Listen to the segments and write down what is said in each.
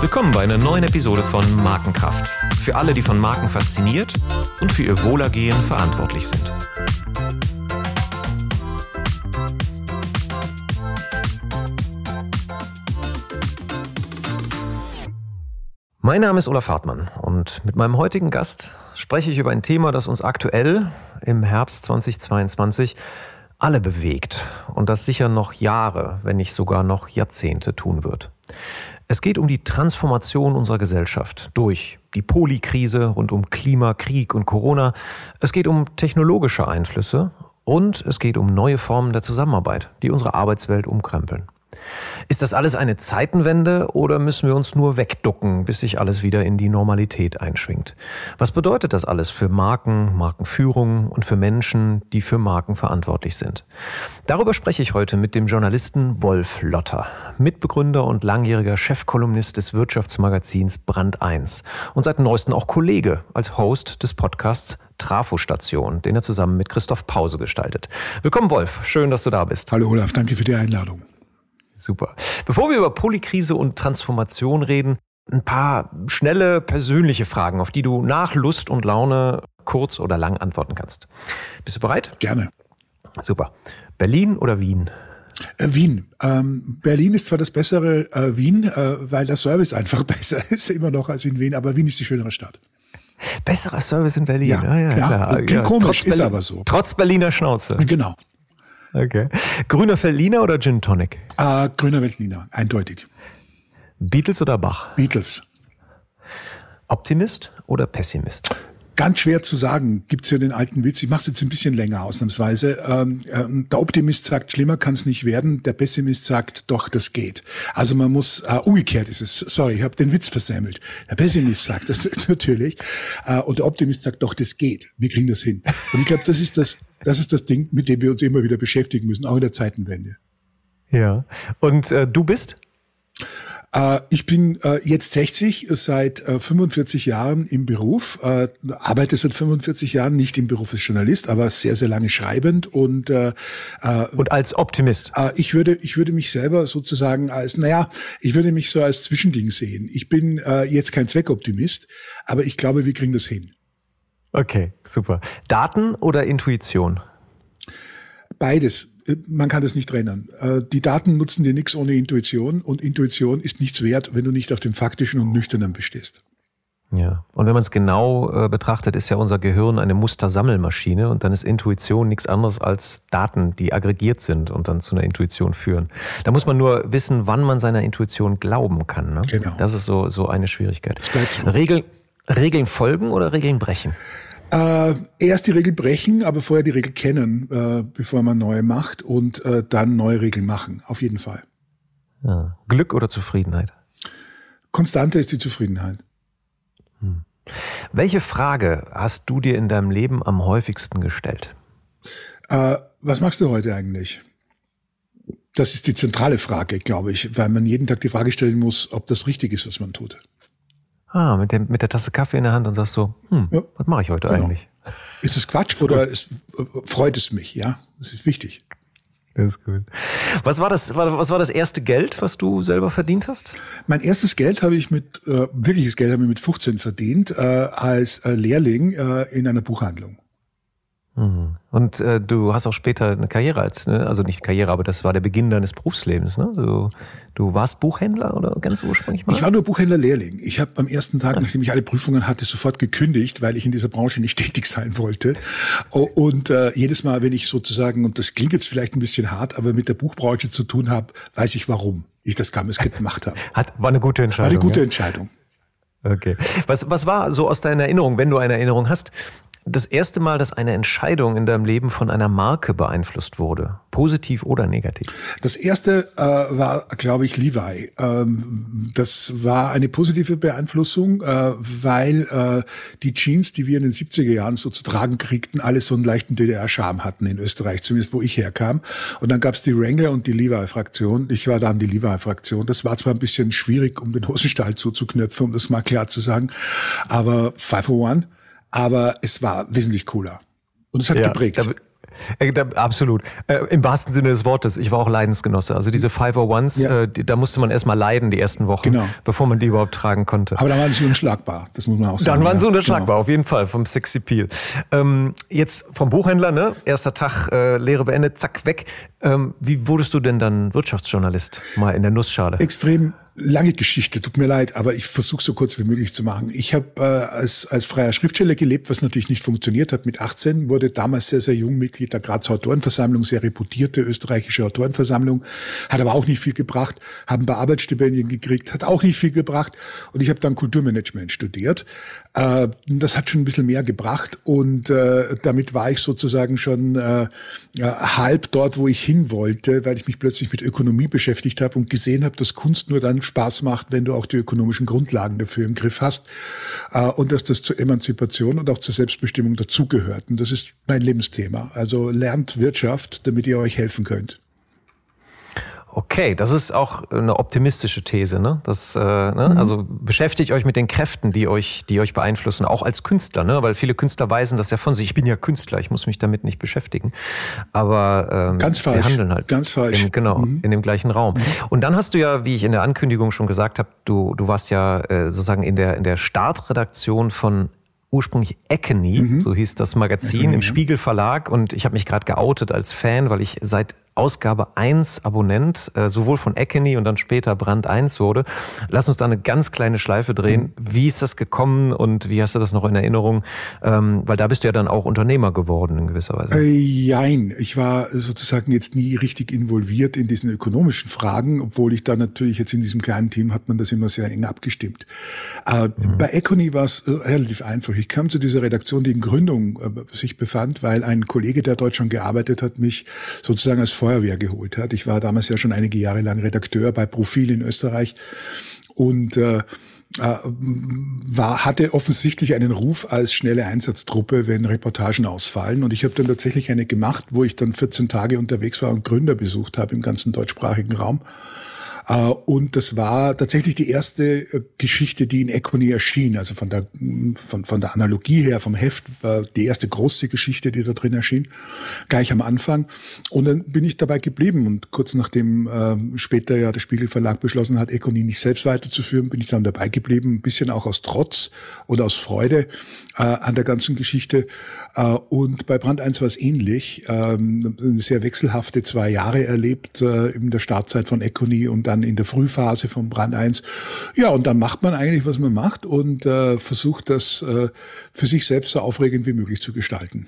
Willkommen bei einer neuen Episode von Markenkraft. Für alle, die von Marken fasziniert und für ihr Wohlergehen verantwortlich sind. Mein Name ist Olaf Hartmann und mit meinem heutigen Gast spreche ich über ein Thema, das uns aktuell im Herbst 2022 alle bewegt und das sicher noch Jahre, wenn nicht sogar noch Jahrzehnte tun wird. Es geht um die Transformation unserer Gesellschaft durch die Polikrise rund um Klima, Krieg und Corona. Es geht um technologische Einflüsse und es geht um neue Formen der Zusammenarbeit, die unsere Arbeitswelt umkrempeln. Ist das alles eine Zeitenwende oder müssen wir uns nur wegducken, bis sich alles wieder in die Normalität einschwingt? Was bedeutet das alles für Marken, Markenführung und für Menschen, die für Marken verantwortlich sind? Darüber spreche ich heute mit dem Journalisten Wolf Lotter, Mitbegründer und langjähriger Chefkolumnist des Wirtschaftsmagazins Brand 1 und seit neuestem auch Kollege als Host des Podcasts Trafostation, den er zusammen mit Christoph Pause gestaltet. Willkommen Wolf, schön, dass du da bist. Hallo Olaf, danke für die Einladung. Super. Bevor wir über Polykrise und Transformation reden, ein paar schnelle persönliche Fragen, auf die du nach Lust und Laune kurz oder lang antworten kannst. Bist du bereit? Gerne. Super. Berlin oder Wien? Äh, Wien. Ähm, Berlin ist zwar das bessere äh, Wien, äh, weil der Service einfach besser ist, immer noch als in Wien, aber Wien ist die schönere Stadt. Besserer Service in Berlin. Ja, ah, ja, ja klar. Klingt ja, komisch, ist aber so. Trotz Berliner Schnauze. Genau. Okay. Grüner Veltliner oder Gin Tonic? Uh, grüner Veltliner, eindeutig. Beatles oder Bach? Beatles. Optimist oder Pessimist? Ganz schwer zu sagen, gibt's ja den alten Witz. Ich mache es jetzt ein bisschen länger ausnahmsweise. Ähm, äh, der Optimist sagt, schlimmer kann es nicht werden. Der Pessimist sagt, doch, das geht. Also man muss, äh, umgekehrt ist es, sorry, ich habe den Witz versemmelt. Der Pessimist sagt das natürlich äh, und der Optimist sagt, doch, das geht. Wir kriegen das hin. Und ich glaube, das ist das, das ist das Ding, mit dem wir uns immer wieder beschäftigen müssen, auch in der Zeitenwende. Ja. Und äh, du bist? Äh, ich bin äh, jetzt 60, seit 45 äh, Jahren im Beruf, arbeite seit 45 Jahren nicht im Beruf als Journalist, aber sehr, sehr lange schreibend und und als Optimist. Ich würde, ich würde mich selber sozusagen als, naja, ich würde mich so als Zwischending sehen. Ich bin jetzt kein Zweckoptimist, aber ich glaube, wir kriegen das hin. Okay, super. Daten oder Intuition? Beides. Äh, man kann das nicht trennen. Äh, die Daten nutzen dir nichts ohne Intuition und Intuition ist nichts wert, wenn du nicht auf dem Faktischen und Nüchternen bestehst. Ja, und wenn man es genau äh, betrachtet, ist ja unser Gehirn eine Mustersammelmaschine und dann ist Intuition nichts anderes als Daten, die aggregiert sind und dann zu einer Intuition führen. Da muss man nur wissen, wann man seiner Intuition glauben kann. Ne? Genau. Das ist so, so eine Schwierigkeit. So. Regel, Regeln folgen oder Regeln brechen? Äh, erst die Regel brechen, aber vorher die Regel kennen, äh, bevor man neue macht und äh, dann neue Regeln machen. Auf jeden Fall. Ja. Glück oder Zufriedenheit? Konstante ist die Zufriedenheit. Hm. Welche Frage hast du dir in deinem Leben am häufigsten gestellt? Äh, was machst du heute eigentlich? Das ist die zentrale Frage, glaube ich, weil man jeden Tag die Frage stellen muss, ob das richtig ist, was man tut. Ah, mit, dem, mit der Tasse Kaffee in der Hand und sagst so, hm, ja. was mache ich heute genau. eigentlich? Ist es Quatsch ist oder ist, freut es mich? Ja, das ist wichtig. Das ist gut. Was war das, was war das erste Geld, was du selber verdient hast? Mein erstes Geld habe ich mit, äh, wirkliches Geld habe ich mit 15 verdient, äh, als äh, Lehrling äh, in einer Buchhandlung. Mhm. Und äh, du hast auch später eine Karriere als, ne? also nicht Karriere, aber das war der Beginn deines Berufslebens. Ne? Du, du warst Buchhändler oder ganz ursprünglich mal? Ich war nur Buchhändler-Lehrling. Ich habe am ersten Tag, nachdem ich alle Prüfungen hatte, sofort gekündigt, weil ich in dieser Branche nicht tätig sein wollte. Und äh, jedes Mal, wenn ich sozusagen, und das klingt jetzt vielleicht ein bisschen hart, aber mit der Buchbranche zu tun habe, weiß ich, warum ich das damals gemacht habe. Hat, war eine gute Entscheidung. War eine gute ja? Entscheidung. Okay. Was, was war so aus deiner Erinnerung, wenn du eine Erinnerung hast, das erste Mal, dass eine Entscheidung in deinem Leben von einer Marke beeinflusst wurde, positiv oder negativ? Das erste äh, war, glaube ich, Levi. Ähm, das war eine positive Beeinflussung, äh, weil äh, die Jeans, die wir in den 70er Jahren so zu tragen kriegten, alle so einen leichten DDR-Charme hatten in Österreich, zumindest wo ich herkam. Und dann gab es die Wrangler und die Levi-Fraktion. Ich war dann die Levi-Fraktion. Das war zwar ein bisschen schwierig, um den Hosenstall zuzuknöpfen, um das mal klar zu sagen, aber Five for One aber es war wesentlich cooler. Und es hat ja, geprägt. Da, Äh, absolut. Äh, Im wahrsten Sinne des Wortes. Ich war auch Leidensgenosse. Also diese 501s, ja. äh, die, da musste man erstmal leiden die ersten Wochen, genau. bevor man die überhaupt tragen konnte. Aber da waren sie unschlagbar. Das muss man auch sagen. Dann waren sie unschlagbar, genau. auf jeden Fall, vom Sexy Peel. Ähm, jetzt vom Buchhändler, ne? Erster Tag, äh, Lehre beendet, zack, weg. Ähm, wie wurdest du denn dann Wirtschaftsjournalist? Mal in der Nussschale. Extrem lange Geschichte, tut mir leid, aber ich versuche so kurz wie möglich zu machen. Ich habe äh, als, als freier Schriftsteller gelebt, was natürlich nicht funktioniert hat. Mit 18 wurde damals sehr, sehr jung Mitglied der Grazer Autorenversammlung, sehr reputierte österreichische Autorenversammlung, hat aber auch nicht viel gebracht, haben ein paar Arbeitsstipendien gekriegt, hat auch nicht viel gebracht und ich habe dann Kulturmanagement studiert. Äh, das hat schon ein bisschen mehr gebracht und äh, damit war ich sozusagen schon äh, halb dort, wo ich hin wollte, weil ich mich plötzlich mit Ökonomie beschäftigt habe und gesehen habe, dass Kunst nur dann Spaß macht, wenn du auch die ökonomischen Grundlagen dafür im Griff hast äh, und dass das zur Emanzipation und auch zur Selbstbestimmung dazugehört. Und das ist mein Lebensthema. Also lernt Wirtschaft, damit ihr euch helfen könnt. Okay, das ist auch eine optimistische These, ne? Das, äh, ne? Mhm. Also beschäftigt euch mit den Kräften, die euch, die euch beeinflussen, auch als Künstler, ne? Weil viele Künstler weisen das ja von sich. Ich bin ja Künstler, ich muss mich damit nicht beschäftigen. Aber ähm, ganz falsch. handeln halt. Ganz falsch. Im, genau, mhm. in dem gleichen Raum. Mhm. Und dann hast du ja, wie ich in der Ankündigung schon gesagt habe, du, du warst ja äh, sozusagen in der, in der Startredaktion von ursprünglich Econy, mhm. so hieß das Magazin Econy, im Spiegel Verlag und ich habe mich gerade geoutet als Fan, weil ich seit Ausgabe 1 Abonnent, äh, sowohl von Eckenny und dann später Brand 1 wurde. Lass uns da eine ganz kleine Schleife drehen. Mhm. Wie ist das gekommen und wie hast du das noch in Erinnerung? Ähm, weil da bist du ja dann auch Unternehmer geworden in gewisser Weise. Äh, jein, ich war sozusagen jetzt nie richtig involviert in diesen ökonomischen Fragen, obwohl ich da natürlich jetzt in diesem kleinen Team hat man das immer sehr eng abgestimmt. Äh, mhm. Bei Econy war es äh, relativ einfach. Ich kam zu dieser Redaktion, die in Gründung äh, sich befand, weil ein Kollege, der dort schon gearbeitet hat, mich sozusagen als Feuerwehr geholt hat. Ich war damals ja schon einige Jahre lang Redakteur bei Profil in Österreich und äh, äh, war, hatte offensichtlich einen Ruf als schnelle Einsatztruppe, wenn Reportagen ausfallen. Und ich habe dann tatsächlich eine gemacht, wo ich dann 14 Tage unterwegs war und Gründer besucht habe im ganzen deutschsprachigen Raum. Äh, und das war tatsächlich die erste äh, Geschichte, die in Econy erschien. Also von der, von, von der Analogie her, vom Heft, war die erste große Geschichte, die da drin erschien, gleich am Anfang. Und dann bin ich dabei geblieben. Und kurz nachdem äh, später ja der Spiegelverlag beschlossen hat, Econy nicht selbst weiterzuführen, bin ich dann dabei geblieben. Ein bisschen auch aus Trotz oder aus Freude äh, an der ganzen Geschichte. Äh, und bei Brand 1 war es ähnlich. Ähm, sehr wechselhafte zwei Jahre erlebt äh, in der Startzeit von Econy und dann in der Frühphase von Brand 1. Ja, und dann macht man eigentlich, was man macht und äh, versucht das für sich selbst so aufregend wie möglich zu gestalten.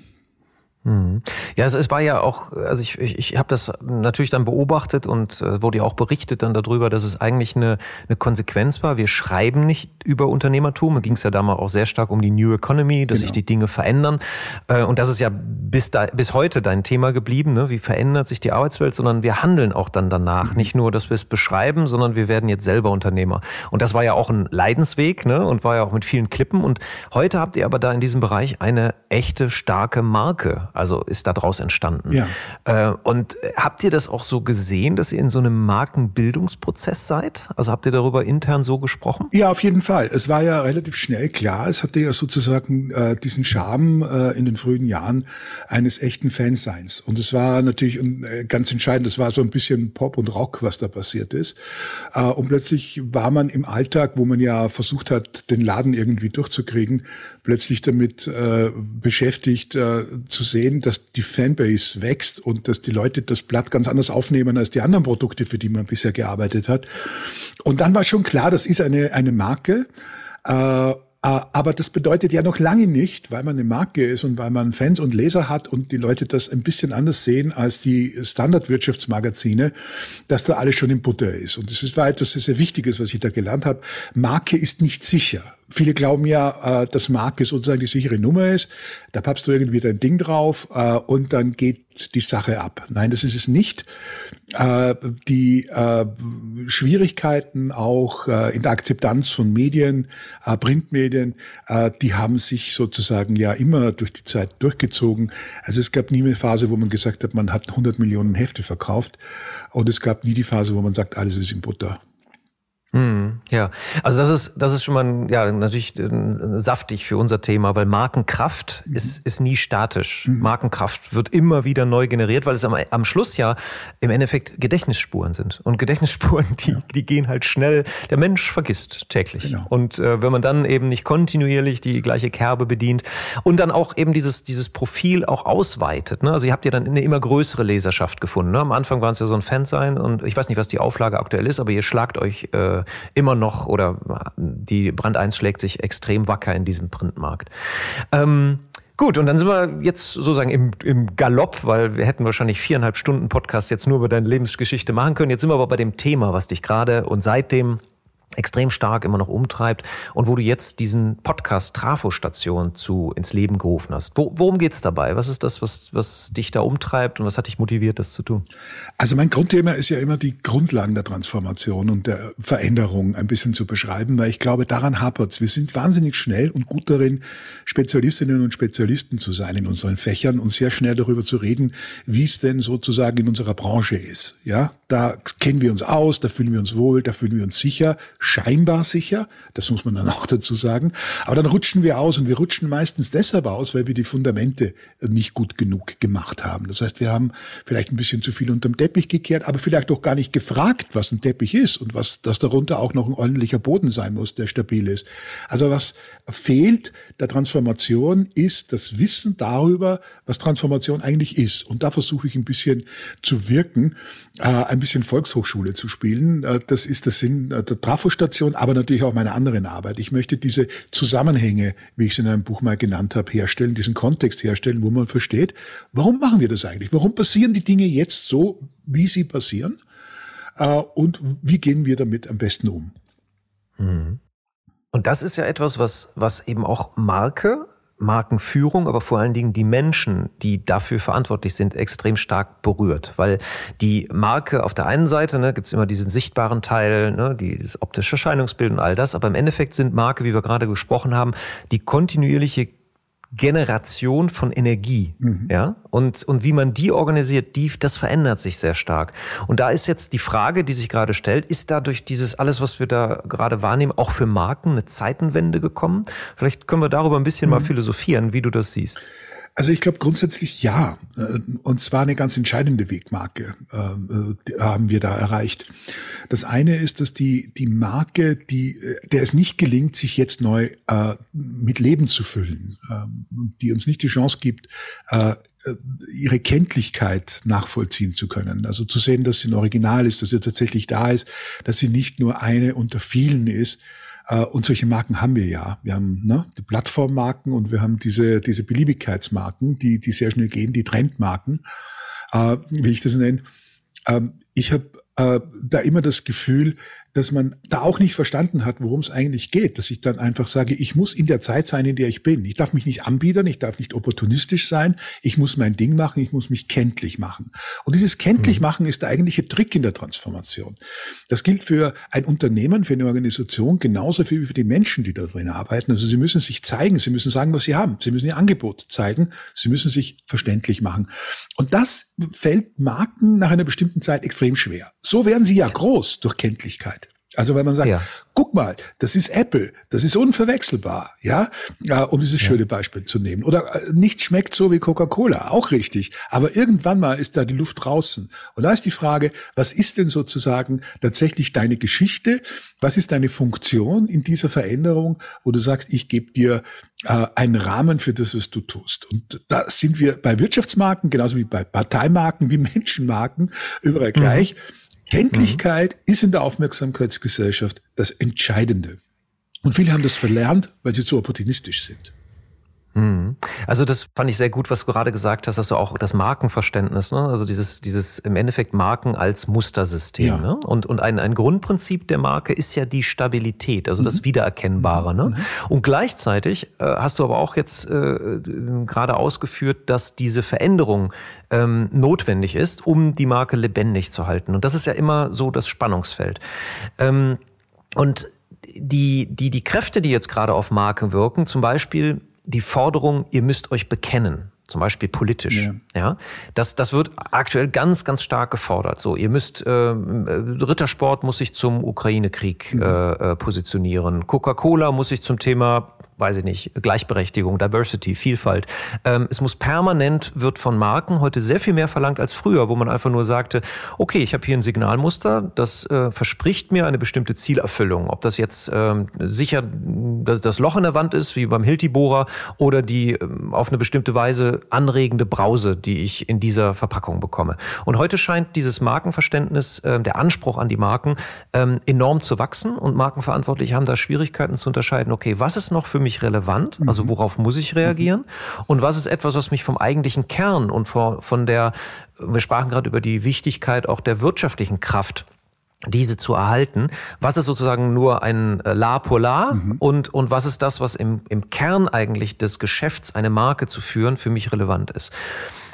Mhm. Ja, also es war ja auch, also ich, ich, ich habe das natürlich dann beobachtet und äh, wurde ja auch berichtet dann darüber, dass es eigentlich eine, eine Konsequenz war. Wir schreiben nicht über Unternehmertum. Da ging es ja damals auch sehr stark um die New Economy, dass genau. sich die Dinge verändern. Äh, und das ist ja bis, da, bis heute dein Thema geblieben. Ne? Wie verändert sich die Arbeitswelt? Sondern wir handeln auch dann danach. Mhm. Nicht nur, dass wir es beschreiben, sondern wir werden jetzt selber Unternehmer. Und das war ja auch ein Leidensweg ne? und war ja auch mit vielen Klippen. Und heute habt ihr aber da in diesem Bereich eine echte starke Marke also ist daraus entstanden. Ja. Äh, und habt ihr das auch so gesehen, dass ihr in so einem Markenbildungsprozess seid? Also habt ihr darüber intern so gesprochen? Ja, auf jeden Fall. Es war ja relativ schnell klar. Es hatte ja sozusagen äh, diesen Charme äh, in den frühen Jahren eines echten Fanseins. Und es war natürlich äh, ganz entscheidend. Es war so ein bisschen Pop und Rock, was da passiert ist. Äh, und plötzlich war man im Alltag, wo man ja versucht hat, den Laden irgendwie durchzukriegen, plötzlich damit äh, beschäftigt äh, zu sehen, dass die Fanbase wächst und dass die Leute das Blatt ganz anders aufnehmen als die anderen Produkte, für die man bisher gearbeitet hat. Und dann war schon klar, das ist eine, eine Marke. Äh, äh, aber das bedeutet ja noch lange nicht, weil man eine Marke ist und weil man Fans und Leser hat und die Leute das ein bisschen anders sehen als die Standardwirtschaftsmagazine, dass da alles schon in Butter ist. Und das war etwas sehr, sehr Wichtiges, was ich da gelernt habe. Marke ist nicht sicher. Viele glauben ja, äh, dass Marke sozusagen die sichere Nummer ist. Da pappst du irgendwie dein Ding drauf äh, und dann geht die Sache ab. Nein, das ist es nicht. Äh, die äh, Schwierigkeiten auch in der Akzeptanz von Medien, Printmedien, die haben sich sozusagen ja immer durch die Zeit durchgezogen. Also es gab nie eine Phase, wo man gesagt hat, man hat 100 Millionen Hefte verkauft. Und es gab nie die Phase, wo man sagt, alles ist in Butter. Hm. Ja, also das ist, das ist schon mal ja, natürlich äh, saftig für unser Thema, weil Markenkraft mhm. ist, ist nie statisch. Mhm. Markenkraft wird immer wieder neu generiert, weil es am, am Schluss ja im Endeffekt Gedächtnisspuren sind. Und Gedächtnisspuren, die, ja. die gehen halt schnell. Der Mensch vergisst täglich. Genau. Und äh, wenn man dann eben nicht kontinuierlich die gleiche Kerbe bedient und dann auch eben dieses, dieses Profil auch ausweitet. Ne? Also ihr habt ja dann eine immer größere Leserschaft gefunden. Ne? Am Anfang waren es ja so ein Fan sein und ich weiß nicht, was die Auflage aktuell ist, aber ihr schlagt euch äh, immer noch oder die Brand 1 schlägt sich extrem wacker in diesem Printmarkt. Ähm, Gut, und dann sind wir jetzt sozusagen im, im Galopp, weil wir hätten wahrscheinlich viereinhalb Stunden Podcast jetzt nur über deine Lebensgeschichte machen können. Jetzt sind wir aber bei dem Thema, was dich gerade und seitdem extrem stark immer noch umtreibt und wo du jetzt diesen Podcast Trafo-Station zu ins Leben gerufen hast. Wo, worum geht's dabei? Was ist das, was, was dich da umtreibt und was hat dich motiviert, das zu tun? Also mein Grundthema ist ja immer die Grundlagen der Transformation und der Veränderung ein bisschen zu beschreiben, weil ich glaube, daran hapert's. Wir sind wahnsinnig schnell und gut darin, Spezialistinnen und Spezialisten zu sein in unseren Fächern und sehr schnell darüber zu reden, wie es denn sozusagen in unserer Branche ist. Ja, da kennen wir uns aus, da fühlen wir uns wohl, da fühlen wir uns sicher scheinbar sicher, das muss man dann auch dazu sagen. Aber dann rutschen wir aus und wir rutschen meistens deshalb aus, weil wir die Fundamente nicht gut genug gemacht haben. Das heißt, wir haben vielleicht ein bisschen zu viel unterm Teppich gekehrt, aber vielleicht auch gar nicht gefragt, was ein Teppich ist und was, dass darunter auch noch ein ordentlicher Boden sein muss, der stabil ist. Also was fehlt der Transformation ist das Wissen darüber, was Transformation eigentlich ist. Und da versuche ich ein bisschen zu wirken, äh, ein bisschen Volkshochschule zu spielen. Äh, das ist der Sinn der Trafo Radiostation, aber natürlich auch meine anderen Arbeit. Ich möchte diese Zusammenhänge, wie ich es in einem Buch mal genannt habe, herstellen, diesen Kontext herstellen, wo man versteht, warum machen wir das eigentlich? Warum passieren die Dinge jetzt so, wie sie passieren? Äh, und wie gehen wir damit am besten um? Mhm. Und das ist ja etwas, was, was eben auch Marke Markenführung, aber vor allen Dingen die Menschen, die dafür verantwortlich sind, extrem stark berührt. Weil die Marke auf der einen Seite, ne, gibt es immer diesen sichtbaren Teil, ne, dieses optische Erscheinungsbild und all das, aber im Endeffekt sind Marke, wie wir gerade gesprochen haben, die kontinuierliche Generation von Energie, mhm. ja, und, und wie man die organisiert, die, das verändert sich sehr stark. Und da ist jetzt die Frage, die sich gerade stellt, ist dadurch dieses alles, was wir da gerade wahrnehmen, auch für Marken eine Zeitenwende gekommen? Vielleicht können wir darüber ein bisschen mhm. mal philosophieren, wie du das siehst. Also ich glaube grundsätzlich ja. Äh, und zwar eine ganz entscheidende Wegmarke äh, äh haben wir da erreicht. Das eine ist, dass die, die Marke, die, äh, der es nicht gelingt, sich jetzt neu äh, mit Leben zu füllen, äh, die uns nicht die Chance gibt, ihre Kenntlichkeit nachvollziehen zu können. Also zu sehen, dass sie ein Original ist, dass sie tatsächlich da ist, dass sie nicht nur eine unter vielen ist, und solche Marken haben wir ja. Wir haben ne, die Plattformmarken und wir haben diese, diese Beliebigkeitsmarken, die, die sehr schnell gehen, die Trendmarken, äh, wie ich das nenne. Ähm, ich habe äh, da immer das Gefühl, dass man da auch nicht verstanden hat, worum es eigentlich geht, dass ich dann einfach sage, ich muss in der Zeit sein, in der ich bin. Ich darf mich nicht anbiedern, ich darf nicht opportunistisch sein, ich muss mein Ding machen, ich muss mich kenntlich machen. Und dieses kenntlich mhm. machen ist der eigentliche Trick in der Transformation. Das gilt für ein Unternehmen, für eine Organisation, genauso wie für die Menschen, die da drin arbeiten. Also sie müssen sich zeigen, sie müssen sagen, was sie haben, sie müssen ihr Angebot zeigen, sie müssen sich verständlich machen. Und das fällt Marken nach einer bestimmten Zeit extrem schwer. So werden sie ja groß durch Kenntlichkeit. Also wenn man sagt, ja. guck mal, das ist Apple, das ist unverwechselbar, ja, um dieses schöne ja. Beispiel zu nehmen. Oder äh, nichts schmeckt so wie Coca-Cola, auch richtig. Aber irgendwann mal ist da die Luft draußen. Und da ist die Frage, was ist denn sozusagen tatsächlich deine Geschichte? Was ist deine Funktion in dieser Veränderung, wo du sagst, ich gebe dir äh, einen Rahmen für das, was du tust? Und da sind wir bei Wirtschaftsmarken, genauso wie bei Parteimarken, wie Menschenmarken, überall mhm. gleich. Mhm Kenntlichkeit mhm. ist in der Aufmerksamkeitsgesellschaft das Entscheidende. Und viele haben das verlernt, weil sie zu opportunistisch sind. Mhm. Also das fand ich sehr gut, was du gerade gesagt hast, dass du auch das Markenverständnis, ne? also dieses, dieses im Endeffekt Marken als Mustersystem. Ja. Ne? Und, und ein, ein Grundprinzip der Marke ist ja die Stabilität, also mhm. das Wiedererkennbare. Ne? Mhm. Und gleichzeitig äh, hast du aber auch jetzt äh, gerade ausgeführt, dass diese Veränderung ähm, notwendig ist, um die Marke lebendig zu halten. Und das ist ja immer so das Spannungsfeld. Ähm, und die, die, die Kräfte, die jetzt gerade auf Marken wirken, zum Beispiel die Forderung, ihr müsst euch bekennen. zum Beispiel politisch. Ja. ja, das, das wird aktuell ganz, ganz stark gefordert. So, ihr müsst äh, Rittersport muss sich zum Ukraine-Krieg mhm. äh, positionieren. Coca-Cola muss sich zum Thema weiß ich nicht, Gleichberechtigung, Diversity, Vielfalt. Ähm, es muss permanent, wird von Marken heute sehr viel mehr verlangt als früher, wo man einfach nur sagte, okay, ich habe hier ein Signalmuster, das äh, verspricht mir eine bestimmte Zielerfüllung. Ob das jetzt ähm, sicher das, das, Loch in der Wand ist, wie beim Hilti-Bohrer, oder die ähm, auf eine bestimmte Weise anregende Brause, die ich in dieser Verpackung bekomme. Und heute scheint dieses Markenverständnis, äh, der Anspruch an die Marken ähm, enorm zu wachsen und Markenverantwortliche haben da Schwierigkeiten zu unterscheiden, okay, was ist noch für mich relevant? Also mhm. worauf muss ich reagieren? Mhm. Und was ist etwas, was mich vom eigentlichen Kern und von der, wir sprachen gerade über die Wichtigkeit auch der wirtschaftlichen Kraft diese zu erhalten. Was ist sozusagen nur ein äh, La pour La mhm. und, und was ist das, was im, im Kern eigentlich des Geschäfts, eine Marke zu führen, für mich relevant ist?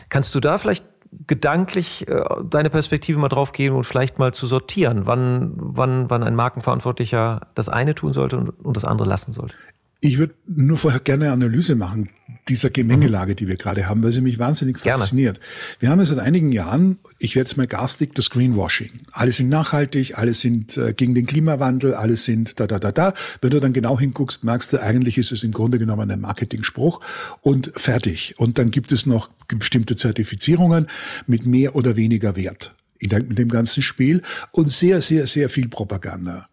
Kannst du da vielleicht gedanklich äh, deine Perspektive mal drauf geben und vielleicht mal zu sortieren, wann, wann, wann ein Markenverantwortlicher das eine tun sollte und, und das andere lassen sollte? Ich würde nur vorher gerne eine Analyse machen dieser Gemengelage, die wir gerade haben, weil sie mich wahnsinnig fasziniert. Gerne. Wir haben ja seit einigen Jahren, ich werde jetzt mal garstig, das Greenwashing. Alle sind nachhaltig, alle sind äh, gegen den Klimawandel, alle sind da, da, da, da. Wenn du dann genau hinguckst, merkst du, eigentlich ist es im Grunde genommen ein Marketingspruch und fertig. Und dann gibt es noch bestimmte Zertifizierungen mit mehr oder weniger Wert in dem ganzen Spiel und sehr, sehr, sehr viel Propaganda.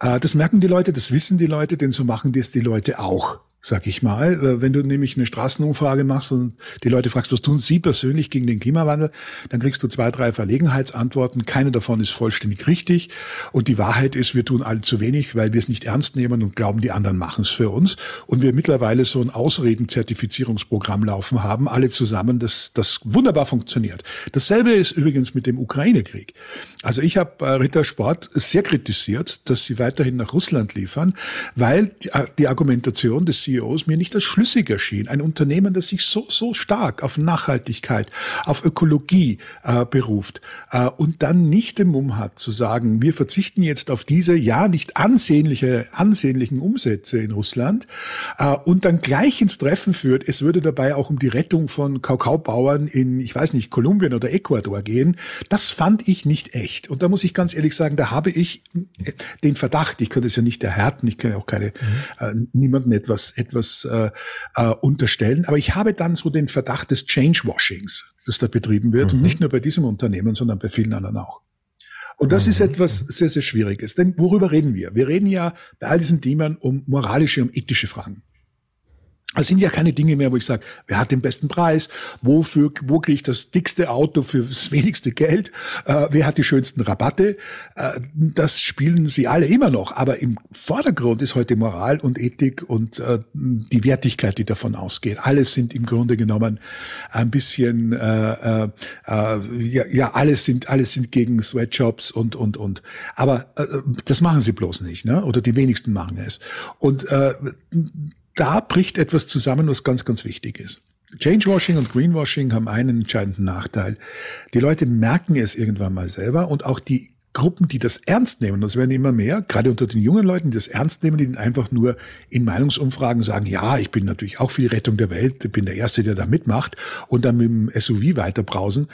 Äh, das merken die Leute, das wissen die Leute, denn so machen das die Leute auch sag ich mal. Äh, wenn du nämlich eine Straßenumfrage machst und die Leute fragst, was tun sie persönlich gegen den Klimawandel, dann kriegst du zwei, drei Verlegenheitsantworten. Keine davon ist vollständig richtig. Und die Wahrheit ist, wir tun alle zu wenig, weil wir es nicht ernst nehmen und glauben, die anderen machen es für uns. Und wir mittlerweile so ein Ausreden-Zertifizierungsprogramm laufen haben, alle zusammen, das, das wunderbar funktioniert. Dasselbe ist übrigens mit dem Ukraine-Krieg. Also ich habe äh, Rittersport sehr kritisiert, dass sie weiterhin nach Russland liefern, weil die, äh, Argumentation des CEOs mir nicht als schlüssig erschien. Ein Unternehmen, das sich so, so stark auf Nachhaltigkeit, auf Ökologie äh, beruft äh, und dann nicht den Mumm hat zu sagen, wir verzichten jetzt auf diese ja nicht ansehnliche, ansehnlichen Umsätze in Russland äh, und dann gleich ins Treffen führt, es würde dabei auch um die Rettung von Kakaobauern in, ich weiß nicht, Kolumbien oder Ecuador gehen. Das fand ich nicht echt. Und da muss ich ganz ehrlich sagen, da habe ich den Verdacht, ich könnte es ja nicht erhärten, ich kann ja auch keine, mhm. äh, niemanden etwas etwas äh, äh, unterstellen. Aber ich habe dann so den Verdacht des Change-Washings, das da betrieben wird. Mhm. Und nicht nur bei diesem Unternehmen, sondern bei vielen anderen auch. Und das mhm. ist etwas sehr, sehr Schwieriges. Denn worüber reden wir? Wir reden ja bei all diesen Themen um moralische, um ethische Fragen. Es sind ja keine Dinge mehr, wo ich sage, wer hat den besten Preis, wofür, wo kriege ich das dickste Auto für das wenigste Geld, äh, wer hat die schönsten Rabatte. Äh, das spielen sie alle immer noch. Aber im Vordergrund ist heute Moral und Ethik und äh, die Wertigkeit, die davon ausgeht. Alles sind im Grunde genommen ein bisschen, äh, äh, äh ja, ja, alles sind, alles sind gegen Sweatshops und, und, und. Aber äh, das machen sie bloß nicht, ne? oder die wenigsten machen es. Und äh, da bricht etwas zusammen, was ganz, ganz wichtig ist. Changewashing und Greenwashing haben einen entscheidenden Nachteil. Die Leute merken es irgendwann mal selber und auch die Gruppen, die das ernst nehmen, das werden immer mehr, gerade unter den jungen Leuten, die das ernst nehmen, die einfach nur in Meinungsumfragen sagen, ja, ich bin natürlich auch für die Rettung der Welt, ich bin der Erste, der da mitmacht und dann mit dem SUV weiterbrausen.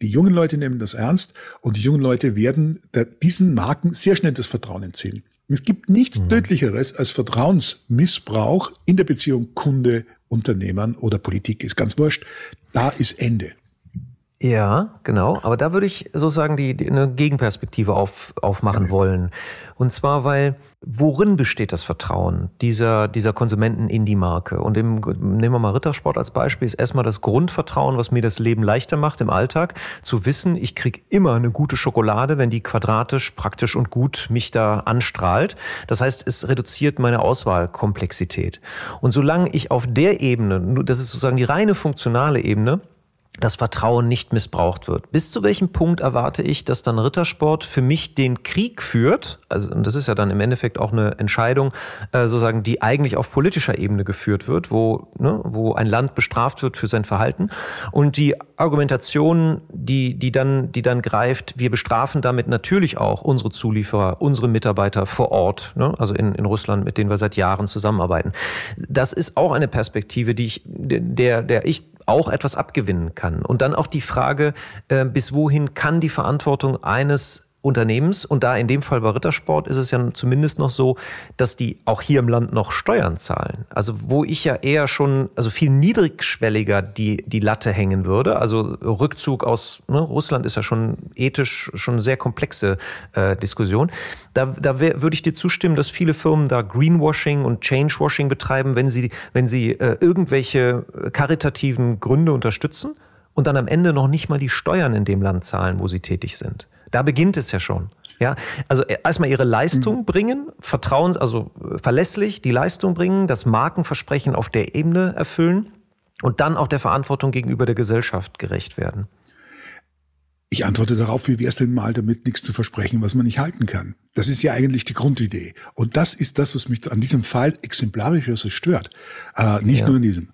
Die jungen Leute nehmen das ernst und die jungen Leute werden diesen Marken sehr schnell das Vertrauen entziehen. Es gibt nichts mhm. Tödlicheres als Vertrauensmissbrauch in der Beziehung Kunde, Unternehmern oder Politik. Ist ganz wurscht. Da ist Ende. Ja, genau. Aber da würde ich sozusagen die, die eine Gegenperspektive auf, aufmachen ja. wollen. Und zwar, weil worin besteht das Vertrauen dieser, dieser Konsumenten in die Marke? Und im, nehmen wir mal Rittersport als Beispiel, ist erstmal das Grundvertrauen, was mir das Leben leichter macht im Alltag, zu wissen, ich krieg immer eine gute Schokolade, wenn die quadratisch, praktisch und gut mich da anstrahlt. Das heißt, es reduziert meine Auswahlkomplexität. Und solange ich auf der Ebene, das ist sozusagen die reine funktionale Ebene, das Vertrauen nicht missbraucht wird. Bis zu welchem Punkt erwarte ich, dass dann Rittersport für mich den Krieg führt? Also, und das ist ja dann im Endeffekt auch eine Entscheidung, äh, sozusagen, die eigentlich auf politischer Ebene geführt wird, wo, ne, wo ein Land bestraft wird für sein Verhalten. Und die Argumentation, die, die dann, die dann greift, wir bestrafen damit natürlich auch unsere Zulieferer, unsere Mitarbeiter vor Ort, ne, also in, in Russland, mit denen wir seit Jahren zusammenarbeiten. Das ist auch eine Perspektive, die ich, der, der ich auch etwas abgewinnen kann. Und dann auch die Frage, äh, bis wohin kann die Verantwortung eines Unternehmens und da in dem Fall bei Rittersport ist es ja zumindest noch so, dass die auch hier im Land noch Steuern zahlen. Also wo ich ja eher schon, also viel niedrigschwelliger die, die Latte hängen würde. Also Rückzug aus ne, Russland ist ja schon ethisch schon eine sehr komplexe äh, Diskussion. Da, da würde ich dir zustimmen, dass viele Firmen da Greenwashing und Changewashing betreiben, wenn sie, wenn sie äh, irgendwelche karitativen Gründe unterstützen und dann am Ende noch nicht mal die Steuern in dem Land zahlen, wo sie tätig sind. Da beginnt es ja schon. Ja, also äh, erstmal ihre Leistung mhm. bringen, vertrauens, also äh, verlässlich die Leistung bringen, das Markenversprechen auf der Ebene erfüllen und dann auch der Verantwortung gegenüber der Gesellschaft gerecht werden. Ich antworte darauf, wie wäre es denn mal damit, nichts zu versprechen, was man nicht halten kann? Das ist ja eigentlich die Grundidee. Und das ist das, was mich an diesem Fall exemplarisch so stört. Äh, nicht ja. nur in diesem.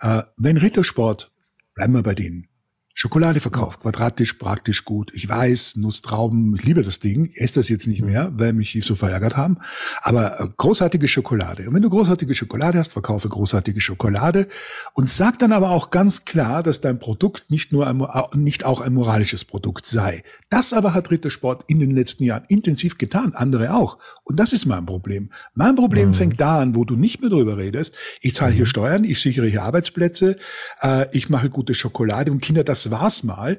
Äh, wenn Rittersport, bleiben wir bei denen, Schokolade verkauft, quadratisch, praktisch gut. Ich weiß, Nusstrauben, ich liebe das Ding, esse das jetzt nicht mehr, weil mich die so verärgert haben. Aber äh, großartige Schokolade. Und wenn du großartige Schokolade hast, verkaufe großartige Schokolade und sag dann aber auch ganz klar, dass dein Produkt nicht nur ein, nicht auch ein moralisches Produkt sei. Das aber hat Rittersport in den letzten Jahren intensiv getan, andere auch. Und das ist mein Problem. Mein Problem mhm. fängt da an, wo du nicht mehr drüber redest. Ich zahle hier mhm. Steuern, ich sichere hier Arbeitsplätze, äh, ich mache gute Schokolade und Kinder, das war's mal.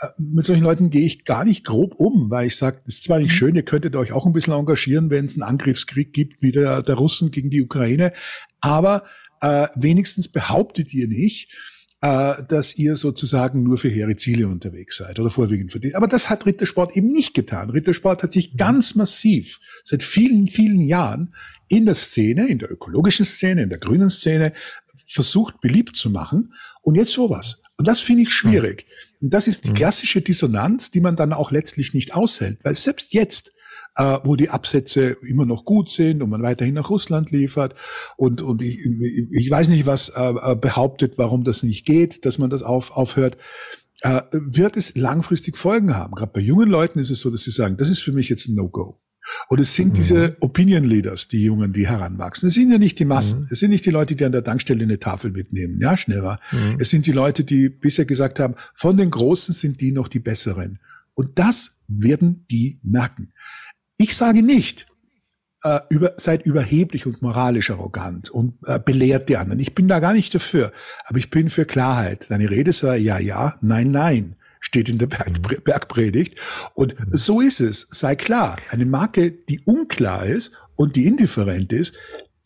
Äh, mit solchen Leuten gehe ich gar nicht grob um, weil ich sage, das ist zwar nicht mhm. schön, ihr könntet euch auch ein bisschen engagieren, wenn es einen Angriffskrieg gibt wie der, der Russen gegen die Ukraine, aber äh, wenigstens behauptet ihr nicht, äh, dass ihr sozusagen nur für hehre Ziele unterwegs seid oder vorwiegend für die. Aber das hat Rittersport eben nicht getan. Rittersport hat sich mhm. ganz massiv seit vielen, vielen Jahren in der Szene, in der ökologischen Szene, in der grünen Szene versucht beliebt zu machen. Und jetzt sowas. Und das finde ich schwierig. Und das ist die mhm. klassische Dissonanz, die man dann auch letztlich nicht aushält, weil selbst jetzt, äh, wo die Absätze immer noch gut sind und man weiterhin nach Russland liefert und, und ich, ich weiß nicht, was äh, äh, behauptet, warum das nicht geht, dass man das auf, aufhört, äh, wird es langfristig Folgen haben. Gerade bei jungen Leuten ist es so, dass sie sagen, das ist für mich jetzt ein No-Go. Und es sind mhm. diese Opinion Leaders, die Jungen, die heranwachsen. Es sind ja nicht die Massen. Mhm. Es sind nicht die Leute, die an der Tankstelle eine Tafel mitnehmen. Ja, schneller. Mhm. Es sind die Leute, die bisher gesagt haben, von den Großen sind die noch die Besseren. Und das werden die merken. Ich sage nicht, äh, über, seid überheblich und moralisch arrogant und äh, belehrt die anderen. Ich bin da gar nicht dafür. Aber ich bin für Klarheit. Deine Rede sei ja, ja, nein, nein steht in der Berg Bergpredigt. Und so ist es. Sei klar, eine Marke, die unklar ist und die indifferent ist,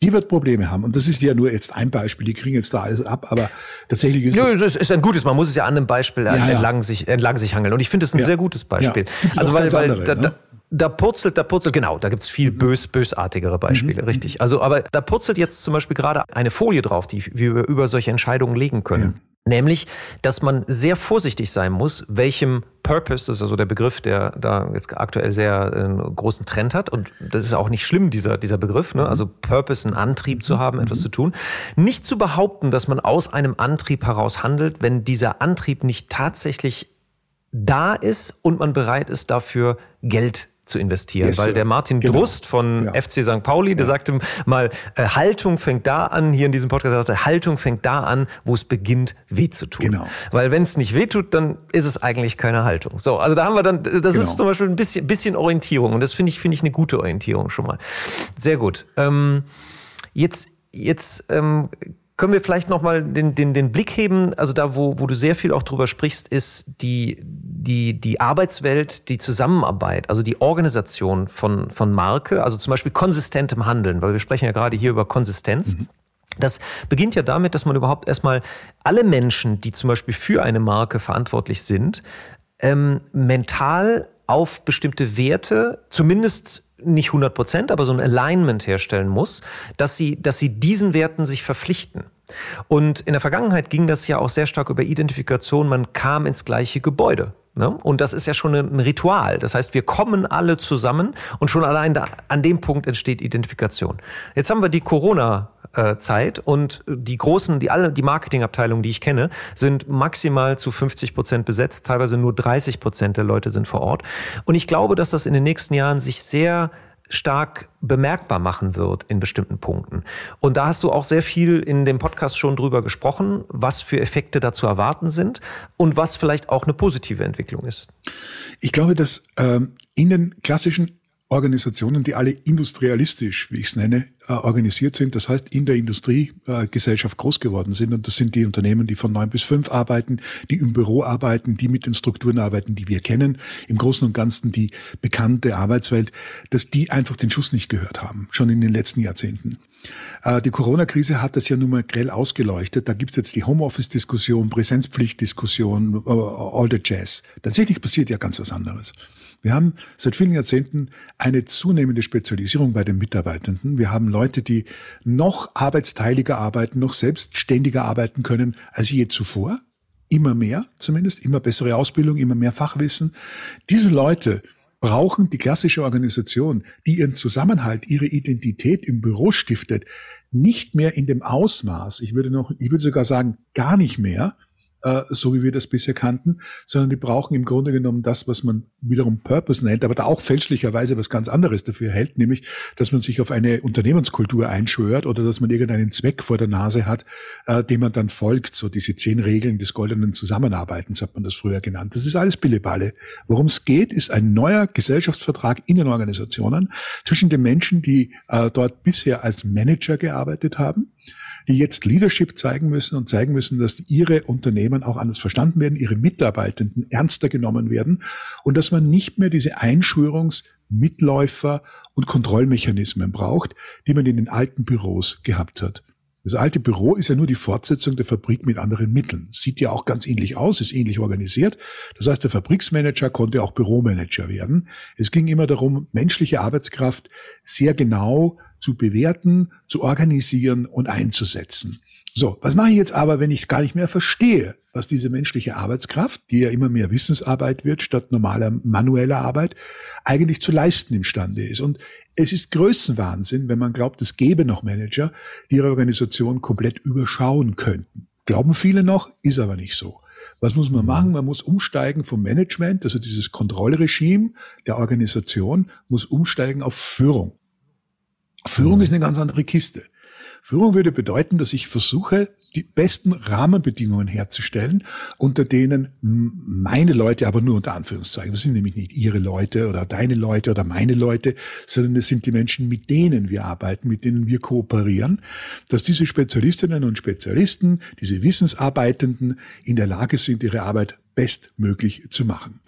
die wird Probleme haben. Und das ist ja nur jetzt ein Beispiel, die kriegen jetzt da alles ab, aber tatsächlich ist ja, es ist ein gutes, man muss es ja an einem Beispiel ja, entlang, ja. Sich, entlang sich hangeln. Und ich finde es ein ja. sehr gutes Beispiel. Also weil, weil andere, da, ne? da purzelt, da purzelt, genau, da gibt's viel mhm. bös, bösartigere Beispiele, mhm. richtig. Also, aber da purzelt jetzt zum Beispiel gerade eine Folie drauf, die wir über solche Entscheidungen legen können. Nämlich, dass man sehr vorsichtig sein muss, welchem Purpose, das ist also der Begriff, der da jetzt aktuell sehr einen äh, großen Trend hat. Und das ist auch nicht schlimm, dieser, dieser Begriff, ne? also Purpose, einen Antrieb zu haben, etwas zu tun. Nicht zu behaupten, dass man aus einem Antrieb heraus handelt, wenn dieser Antrieb nicht tatsächlich da ist und man bereit ist, dafür Geld zu investieren. Yes, weil der Martin genau. Drust von ja. FC St. Pauli, der ja. sagte mal, äh, Haltung fängt da an, hier in diesem Podcast sagte, Haltung fängt da an, wo es beginnt, weh zu tun. Genau. Weil wenn es nicht weh tut, dann ist es eigentlich keine Haltung. So, also da haben wir dann, das genau. ist zum Beispiel ein bisschen, bisschen Orientierung und das finde ich, finde ich eine gute Orientierung schon mal. Sehr gut. Ähm, jetzt, jetzt ähm, können wir vielleicht nochmal den, den, den Blick heben? Also da, wo, wo du sehr viel auch drüber sprichst, ist die, die, die Arbeitswelt, die Zusammenarbeit, also die Organisation von, von Marke, also zum Beispiel konsistentem Handeln, weil wir sprechen ja gerade hier über Konsistenz. Mhm. Das beginnt ja damit, dass man überhaupt erstmal alle Menschen, die zum Beispiel für eine Marke verantwortlich sind, ähm, mental auf bestimmte Werte, zumindest nicht 100 Prozent, aber so ein Alignment herstellen muss, dass sie, dass sie diesen Werten sich verpflichten. Und in der Vergangenheit ging das ja auch sehr stark über Identifikation. Man kam ins gleiche Gebäude. Ne? Und das ist ja schon ein Ritual. Das heißt, wir kommen alle zusammen und schon allein da, an dem Punkt entsteht Identifikation. Jetzt haben wir die Corona-Zeit und die großen, die alle, die Marketingabteilungen, die ich kenne, sind maximal zu 50 Prozent besetzt. Teilweise nur 30 Prozent der Leute sind vor Ort. Und ich glaube, dass das in den nächsten Jahren sich sehr stark bemerkbar machen wird in bestimmten Punkten. Und da hast du auch sehr viel in dem Podcast schon drüber gesprochen, was für Effekte da zu erwarten sind und was vielleicht auch eine positive Entwicklung ist. Ich glaube, dass ähm, in den klassischen Organisationen, die alle industrialistisch, wie ich es nenne, äh, organisiert sind. Das heißt, in der Industriegesellschaft groß geworden sind. Und das sind die Unternehmen, die von neun bis fünf arbeiten, die im Büro arbeiten, die mit den Strukturen arbeiten, die wir kennen. Im Großen und Ganzen die bekannte Arbeitswelt, dass die einfach den Schuss nicht gehört haben, schon in den letzten Jahrzehnten. Äh, die Corona-Krise hat das ja nun mal grell ausgeleuchtet. Da gibt's jetzt die Homeoffice-Diskussion, Präsenzpflicht-Diskussion, äh, all the jazz. Tatsächlich passiert ja ganz was anderes. Wir haben seit vielen Jahrzehnten eine zunehmende Spezialisierung bei den Mitarbeitenden. Wir haben Leute, die noch arbeitsteiliger arbeiten, noch selbstständiger arbeiten können als je zuvor. Immer mehr zumindest, immer bessere Ausbildung, immer mehr Fachwissen. Diese Leute brauchen die klassische Organisation, die ihren Zusammenhalt, ihre Identität im Büro stiftet, nicht mehr in dem Ausmaß, ich würde noch, ich würde sogar sagen, gar nicht mehr, äh, so wie wir das bisher kannten, sondern die brauchen im Grunde genommen das, was man wiederum Purpose nennt, aber da auch fälschlicherweise was ganz anderes dafür hält, nämlich, dass man sich auf eine Unternehmenskultur einschwört oder dass man irgendeinen Zweck vor der Nase hat, äh, dem man dann folgt. So diese zehn Regeln des goldenen Zusammenarbeitens hat man das früher genannt. Das ist alles Billeballe. Worum es geht, ist ein neuer Gesellschaftsvertrag in den Organisationen zwischen den Menschen, die äh, dort bisher als Manager gearbeitet haben, die jetzt Leadership zeigen müssen und zeigen müssen, dass ihre Unternehmen auch anders verstanden werden, ihre Mitarbeitenden ernster genommen werden und dass man nicht mehr diese Einschwörungs-, Mitläufer- und Kontrollmechanismen braucht, die man in den alten Büros gehabt hat. Das alte Büro ist ja nur die Fortsetzung der Fabrik mit anderen Mitteln. Sieht ja auch ganz ähnlich aus, ist ähnlich organisiert. Das heißt, der Fabriksmanager konnte auch Büromanager werden. Es ging immer darum, menschliche Arbeitskraft sehr genau zu bewerten, zu organisieren und einzusetzen. So, was mache ich jetzt aber, wenn ich gar nicht mehr verstehe, was diese menschliche Arbeitskraft, die ja immer mehr Wissensarbeit wird statt normaler manueller Arbeit, eigentlich zu leisten imstande ist? Und es ist Größenwahnsinn, wenn man glaubt, es gäbe noch Manager, die ihre Organisation komplett überschauen könnten. Glauben viele noch, ist aber nicht so. Was muss man machen? Man muss umsteigen vom Management, also dieses Kontrollregime der Organisation, muss umsteigen auf Führung. Führung mhm. ist eine ganz andere Kiste. Führung würde bedeuten, dass ich versuche, die besten Rahmenbedingungen herzustellen, unter denen meine Leute, aber nur unter Anführungszeichen, das sind nämlich nicht ihre Leute oder deine Leute oder meine Leute, sondern es sind die Menschen, mit denen wir arbeiten, mit denen wir kooperieren, dass diese Spezialistinnen und Spezialisten, diese Wissensarbeitenden in der Lage sind, ihre Arbeit bestmöglich zu machen.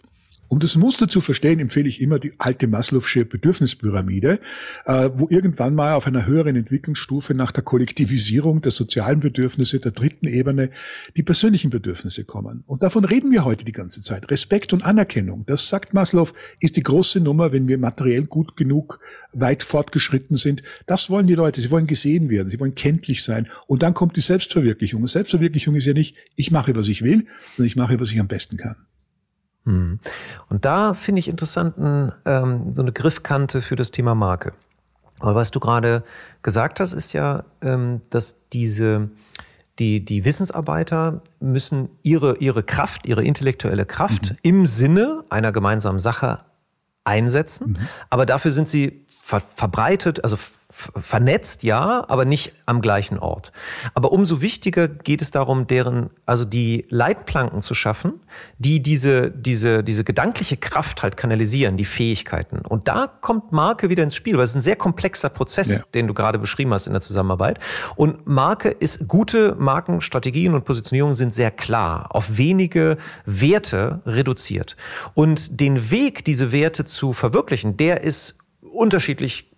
Um das Muster zu verstehen, empfehle ich immer die alte Maslow'sche Bedürfnispyramide, äh, wo irgendwann mal auf einer höheren Entwicklungsstufe nach der Kollektivisierung der sozialen Bedürfnisse der dritten Ebene die persönlichen Bedürfnisse kommen. Und davon reden wir heute die ganze Zeit. Respekt und Anerkennung, das sagt Maslow, ist die große Nummer, wenn wir materiell gut genug weit fortgeschritten sind. Das wollen die Leute. Sie wollen gesehen werden, sie wollen kenntlich sein. Und dann kommt die Selbstverwirklichung. Selbstverwirklichung ist ja nicht, ich mache, was ich will, sondern ich mache, was ich am besten kann. Hm. Und da finde ich interessant ähm, so eine Griffkante für das Thema Marke. Aber was du gerade gesagt hast, ist ja, ähm, dass diese die, die Wissensarbeiter müssen ihre, ihre Kraft, ihre intellektuelle Kraft mhm. im Sinne einer gemeinsamen Sache einsetzen. Mhm. Aber dafür sind sie ver verbreitet, also vernetzt, ja, aber nicht am gleichen Ort. Aber umso wichtiger geht es darum, deren, also die Leitplanken zu schaffen, die diese, diese, diese gedankliche Kraft halt kanalisieren, die Fähigkeiten. Und da kommt Marke wieder ins Spiel, weil es ist ein sehr komplexer Prozess, ja. den du gerade beschrieben hast in der Zusammenarbeit. Und Marke ist, gute Markenstrategien und Positionierungen sind sehr klar, auf wenige Werte reduziert. Und den Weg, diese Werte zu verwirklichen, der ist unterschiedlich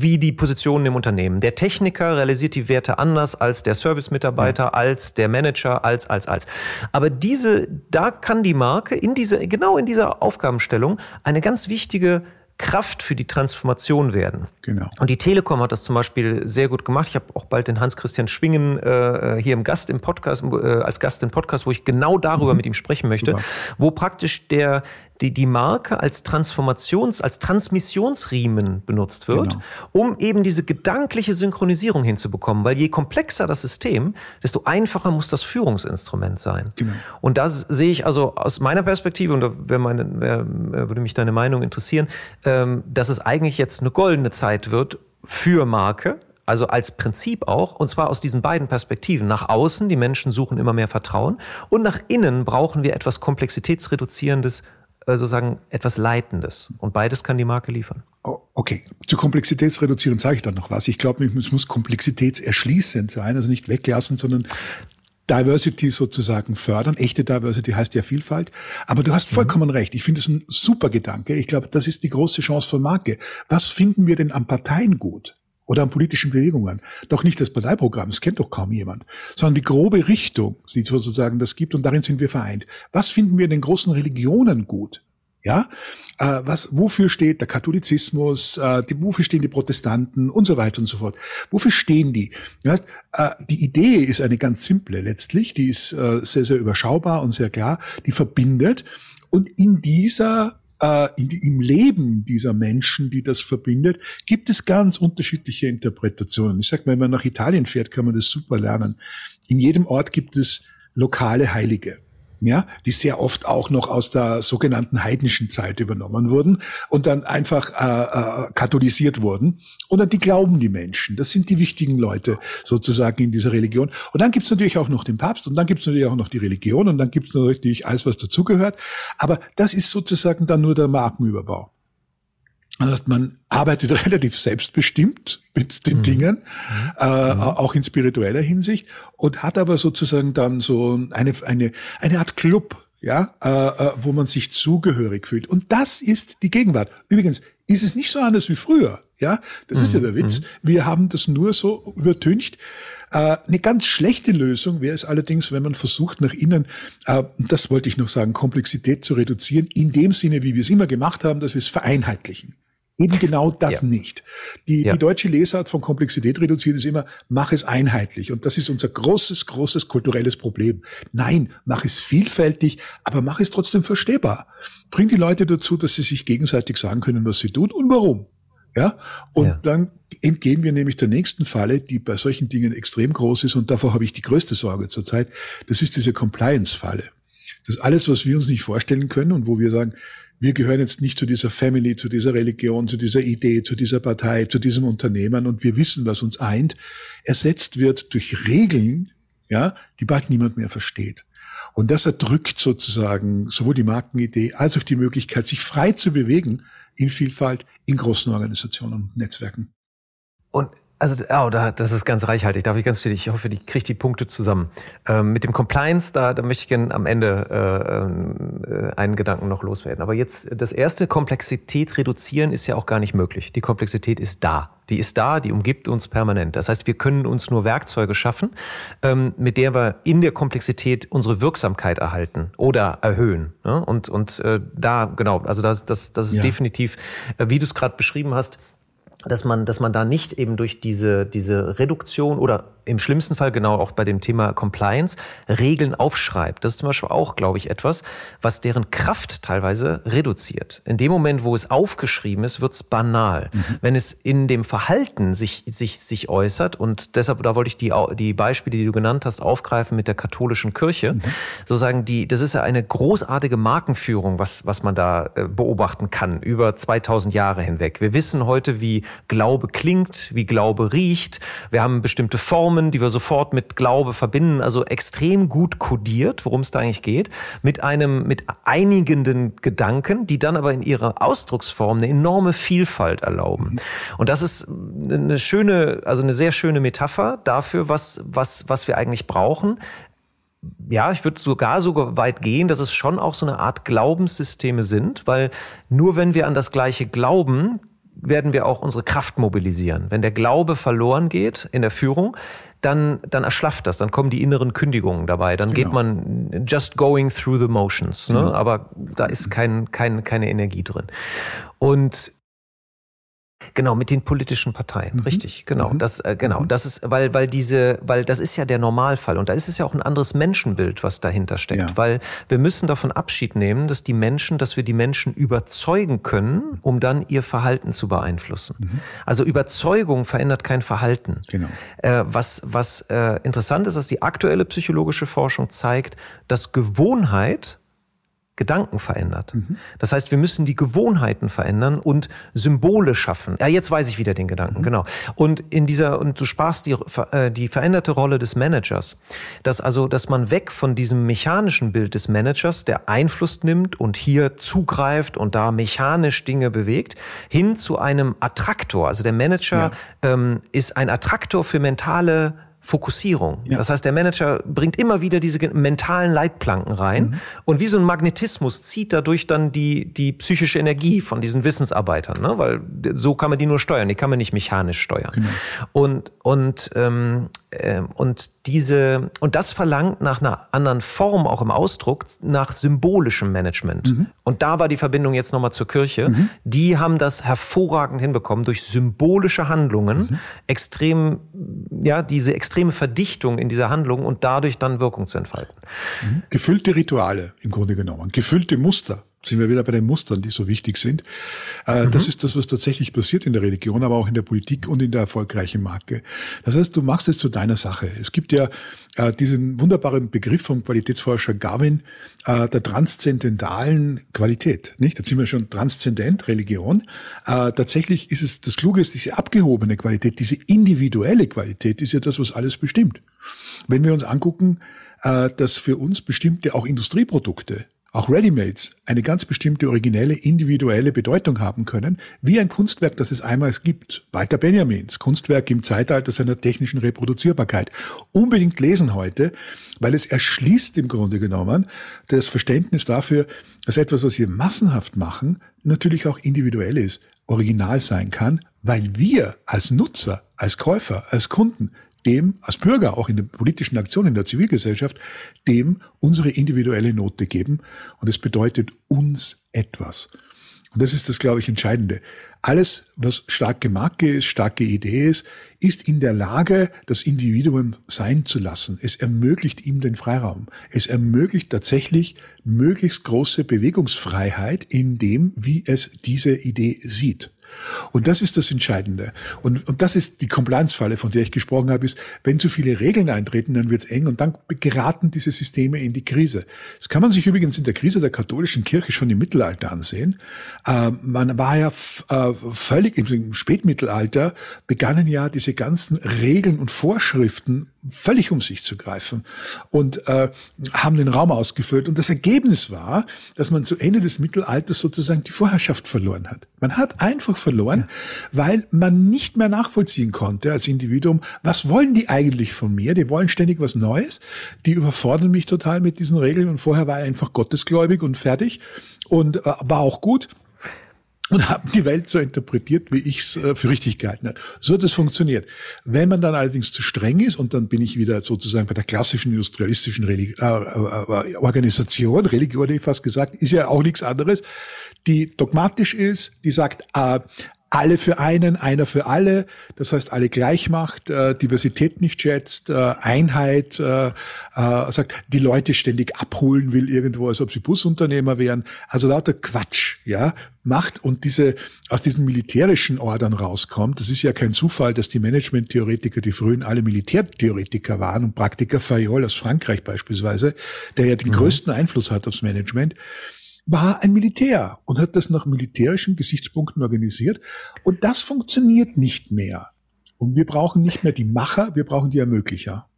wie die Positionen im Unternehmen. Der Techniker realisiert die Werte anders als der Service-Mitarbeiter, ja. als der Manager, als, als, als. Aber diese, da kann die Marke in diese, genau in dieser Aufgabenstellung eine ganz wichtige Kraft für die Transformation werden. Genau. Und die Telekom hat das zum Beispiel sehr gut gemacht. Ich habe auch bald den Hans-Christian Schwingen äh, hier im Gast im Podcast, äh, als Gast im Podcast, wo ich genau darüber mhm. mit ihm sprechen möchte, Super. wo praktisch der die, die Marke als Transformations-, als Transmissionsriemen benutzt wird, genau. um eben diese gedankliche Synchronisierung hinzubekommen. Weil je komplexer das System, desto einfacher muss das Führungsinstrument sein. Genau. Und das sehe ich also aus meiner Perspektive, und da wäre meine, wär, würde mich deine Meinung interessieren, ähm, dass es eigentlich jetzt eine goldene Zeit wird für Marke, also als Prinzip auch, und zwar aus diesen beiden Perspektiven. Nach außen, die Menschen suchen immer mehr Vertrauen, und nach innen brauchen wir etwas Komplexitätsreduzierendes, sozusagen etwas Leitendes. Und beides kann die Marke liefern. Oh, okay, zu Komplexitätsreduzieren sage ich dann noch was. Ich glaube, es muss komplexitätserschließend sein, also nicht weglassen, sondern Diversity sozusagen fördern. Echte Diversity heißt ja Vielfalt. Aber du hast vollkommen mhm. recht. Ich finde es ein super Gedanke. Ich glaube, das ist die große Chance von Marke. Was finden wir denn an Parteien gut? Oder an politischen Bewegungen. Doch nicht das Parteiprogramm, das kennt doch kaum jemand, sondern die grobe Richtung, die sozusagen das gibt und darin sind wir vereint. Was finden wir in den großen Religionen gut? Ja, äh, was, wofür steht der Katholizismus, äh, die, wofür stehen die Protestanten und so weiter und so fort. Wofür stehen die? Das heißt, äh, die Idee ist eine ganz simple letztlich, die ist äh, sehr, sehr überschaubar und sehr klar, die verbindet und in dieser äh, in im Leben dieser Menschen, die das verbindet, gibt es ganz unterschiedliche Interpretationen. Ich sage mal, wenn man nach Italien fährt, kann man das super lernen. In jedem Ort gibt es lokale Heilige ja, die sehr oft auch noch aus der sogenannten heidnischen Zeit übernommen wurden und dann einfach äh, äh, katholisiert wurden. Und dann die glauben die Menschen. Das sind die wichtigen Leute sozusagen in dieser Religion. Und dann gibt's natürlich auch noch den Papst und dann gibt's natürlich auch noch die Religion und dann gibt's natürlich alles, was dazugehört. Aber das ist sozusagen dann nur der Markenüberbau. Das heißt, man arbeitet relativ selbstbestimmt mit den mhm. Dingen, äh, mhm. auch in spiritueller Hinsicht, und hat aber sozusagen dann so eine, eine, eine Art Club, ja, äh, äh, wo man sich zugehörig fühlt. Und das ist die Gegenwart. Übrigens ist es nicht so anders wie früher, ja. Das mhm. ist ja der Witz. Mhm. Wir haben das nur so übertüncht. Äh, eine ganz schlechte Lösung wäre es allerdings, wenn man versucht, nach innen, äh, das wollte ich noch sagen, Komplexität zu reduzieren, in dem Sinne, wie wir es immer gemacht haben, dass wir es vereinheitlichen. Eben genau das ja. nicht. Die, ja. die deutsche Lesart von Komplexität reduziert ist immer, mach es einheitlich. Und das ist unser großes, großes kulturelles Problem. Nein, mach es vielfältig, aber mach es trotzdem verstehbar. Bring die Leute dazu, dass sie sich gegenseitig sagen können, was sie tun und warum. Ja, und ja. dann entgehen wir nämlich der nächsten Falle, die bei solchen Dingen extrem groß ist und davor habe ich die größte Sorge zurzeit. Das ist diese Compliance-Falle. Das ist alles, was wir uns nicht vorstellen können und wo wir sagen, wir gehören jetzt nicht zu dieser Family, zu dieser Religion, zu dieser Idee, zu dieser Partei, zu diesem Unternehmen und wir wissen, was uns eint, ersetzt wird durch Regeln, ja, die bald niemand mehr versteht. Und das erdrückt sozusagen sowohl die Markenidee als auch die Möglichkeit, sich frei zu bewegen in Vielfalt in großen Organisationen und Netzwerken. Und also, oh, da, das ist ganz reichhaltig. Da habe ich ganz viel. Ich hoffe, die kriegt die Punkte zusammen. Ähm, mit dem Compliance, da, da möchte ich gerne am Ende äh, äh, einen Gedanken noch loswerden. Aber jetzt, das erste Komplexität reduzieren ist ja auch gar nicht möglich. Die Komplexität ist da. Die ist da, die umgibt uns permanent. Das heißt, wir können uns nur Werkzeuge schaffen, ähm, mit der wir in der Komplexität unsere Wirksamkeit erhalten oder erhöhen. Ne? Und, und äh, da, genau, also das, das, das ist ja. definitiv, äh, wie du es gerade beschrieben hast, dass man, dass man da nicht eben durch diese, diese Reduktion oder im schlimmsten Fall genau auch bei dem Thema Compliance Regeln aufschreibt. Das ist zum Beispiel auch, glaube ich, etwas, was deren Kraft teilweise reduziert. In dem Moment, wo es aufgeschrieben ist, wird es banal. Mhm. Wenn es in dem Verhalten sich, sich, sich äußert und deshalb, da wollte ich die, die Beispiele, die du genannt hast, aufgreifen mit der katholischen Kirche. Mhm. Sozusagen die, das ist ja eine großartige Markenführung, was, was man da äh, beobachten kann über 2000 Jahre hinweg. Wir wissen heute, wie Glaube klingt, wie Glaube riecht. Wir haben bestimmte Formen die wir sofort mit Glaube verbinden, also extrem gut kodiert, worum es da eigentlich geht, mit einem, mit einigenden Gedanken, die dann aber in ihrer Ausdrucksform eine enorme Vielfalt erlauben. Und das ist eine schöne, also eine sehr schöne Metapher dafür, was, was, was wir eigentlich brauchen ja, ich würde sogar so weit gehen, dass es schon auch so eine Art Glaubenssysteme sind, weil nur wenn wir an das Gleiche glauben, werden wir auch unsere Kraft mobilisieren. Wenn der Glaube verloren geht in der Führung, dann, dann erschlafft das, dann kommen die inneren Kündigungen dabei, dann genau. geht man just going through the motions, ne? Genau. aber da ist kein, kein, keine Energie drin. Und Genau, mit den politischen Parteien, mhm. richtig, genau. Mhm. Das, äh, genau, mhm. das ist, weil, weil diese, weil das ist ja der Normalfall und da ist es ja auch ein anderes Menschenbild, was dahinter steckt, ja. weil wir müssen davon Abschied nehmen, dass die Menschen, dass wir die Menschen überzeugen können, um dann ihr Verhalten zu beeinflussen. Mhm. Also Überzeugung verändert kein Verhalten. Genau. Äh, was was äh, interessant ist, dass die aktuelle psychologische Forschung zeigt, dass Gewohnheit Gedanken verändert. Mhm. Das heißt, wir müssen die Gewohnheiten verändern und Symbole schaffen. Ja, jetzt weiß ich wieder den Gedanken, mhm. genau. Und in dieser, und du sprachst die, äh, die veränderte Rolle des Managers. Dass also, dass man weg von diesem mechanischen Bild des Managers, der Einfluss nimmt und hier zugreift und da mechanisch Dinge bewegt, hin zu einem Attraktor. Also der Manager ja. ähm, ist ein Attraktor für mentale Fokussierung. Ja. Das heißt, der Manager bringt immer wieder diese mentalen Leitplanken rein mhm. und wie so ein Magnetismus zieht dadurch dann die, die psychische Energie von diesen Wissensarbeitern, ne? weil so kann man die nur steuern, die kann man nicht mechanisch steuern. Genau. Und, und, ähm, äh, und diese, und das verlangt nach einer anderen Form auch im Ausdruck, nach symbolischem Management. Mhm. Und da war die Verbindung jetzt nochmal zur Kirche. Mhm. Die haben das hervorragend hinbekommen, durch symbolische Handlungen mhm. extrem, ja, diese extrem extreme Verdichtung in dieser Handlung und dadurch dann Wirkung zu entfalten. Mhm. Gefüllte Rituale im Grunde genommen, gefüllte Muster sind wir wieder bei den Mustern, die so wichtig sind. Äh, mhm. Das ist das, was tatsächlich passiert in der Religion, aber auch in der Politik und in der erfolgreichen Marke. Das heißt, du machst es zu deiner Sache. Es gibt ja äh, diesen wunderbaren Begriff vom Qualitätsforscher Garvin äh, der transzendentalen Qualität. Nicht? Da sind wir schon transzendent, Religion. Tatsächlich ist es das Kluge, ist diese abgehobene Qualität, diese individuelle Qualität ist ja das, was alles bestimmt. Wenn wir uns angucken, dass für uns bestimmte auch Industrieprodukte auch Readymates eine ganz bestimmte originelle, individuelle Bedeutung haben können, wie ein Kunstwerk, das es einmal gibt. Walter Benjamins Kunstwerk im Zeitalter seiner technischen Reproduzierbarkeit. Unbedingt lesen heute, weil es erschließt im Grunde genommen das Verständnis dafür, dass etwas, was wir massenhaft machen, natürlich auch individuell ist, original sein kann, weil wir als Nutzer, als Käufer, als Kunden dem als Bürger, auch in der politischen Aktion in der Zivilgesellschaft, dem unsere individuelle Note geben. Und es bedeutet uns etwas. Und das ist das, glaube ich, Entscheidende. Alles, was starke Marke ist, starke Idee ist, ist in der Lage, das Individuum sein zu lassen. Es ermöglicht ihm den Freiraum. Es ermöglicht tatsächlich möglichst große Bewegungsfreiheit in dem, wie es diese Idee sieht. Und das ist das Entscheidende. Und, und das ist die Compliance-Falle, von der ich gesprochen habe, ist, wenn zu viele Regeln eintreten, dann wird es eng und dann geraten diese Systeme in die Krise. Das kann man sich übrigens in der Krise der katholischen Kirche schon im Mittelalter ansehen. Äh, man war ja äh, völlig im Spätmittelalter, begannen ja diese ganzen Regeln und Vorschriften völlig um sich zu greifen und äh, haben den Raum ausgefüllt. Und das Ergebnis war, dass man zu Ende des Mittelalters sozusagen die Vorherrschaft verloren hat. Man hat einfach verloren, weil man nicht mehr nachvollziehen konnte als Individuum, was wollen die eigentlich von mir? Die wollen ständig was Neues. Die überfordern mich total mit diesen Regeln und vorher war er einfach gottesgläubig und fertig und äh, war auch gut und haben die Welt so interpretiert, wie ich es äh, für richtig gehalten habe. So hat es funktioniert. Wenn man dann allerdings zu streng ist, und dann bin ich wieder sozusagen bei der klassischen industrialistischen Religi äh, äh, äh Organisation, Religion hätte ich fast gesagt, ist ja auch nichts anderes, die dogmatisch ist, die sagt, äh, alle für einen, einer für alle, das heißt alle gleich macht, äh, Diversität nicht schätzt, äh, Einheit, äh, äh, sagt, die Leute ständig abholen will irgendwo, als ob sie Busunternehmer wären. Also lauter Quatsch, ja, macht und diese aus diesen militärischen Ordern rauskommt. Das ist ja kein Zufall, dass die Management-Theoretiker, die frühen alle Militärtheoretiker waren und Praktiker Fayol aus Frankreich beispielsweise, der ja den mhm. größten Einfluss hat aufs Management war ein Militär und hat das nach militärischen Gesichtspunkten organisiert. Und das funktioniert nicht mehr. Und wir brauchen nicht mehr die Macher, wir brauchen die Ermöglicher.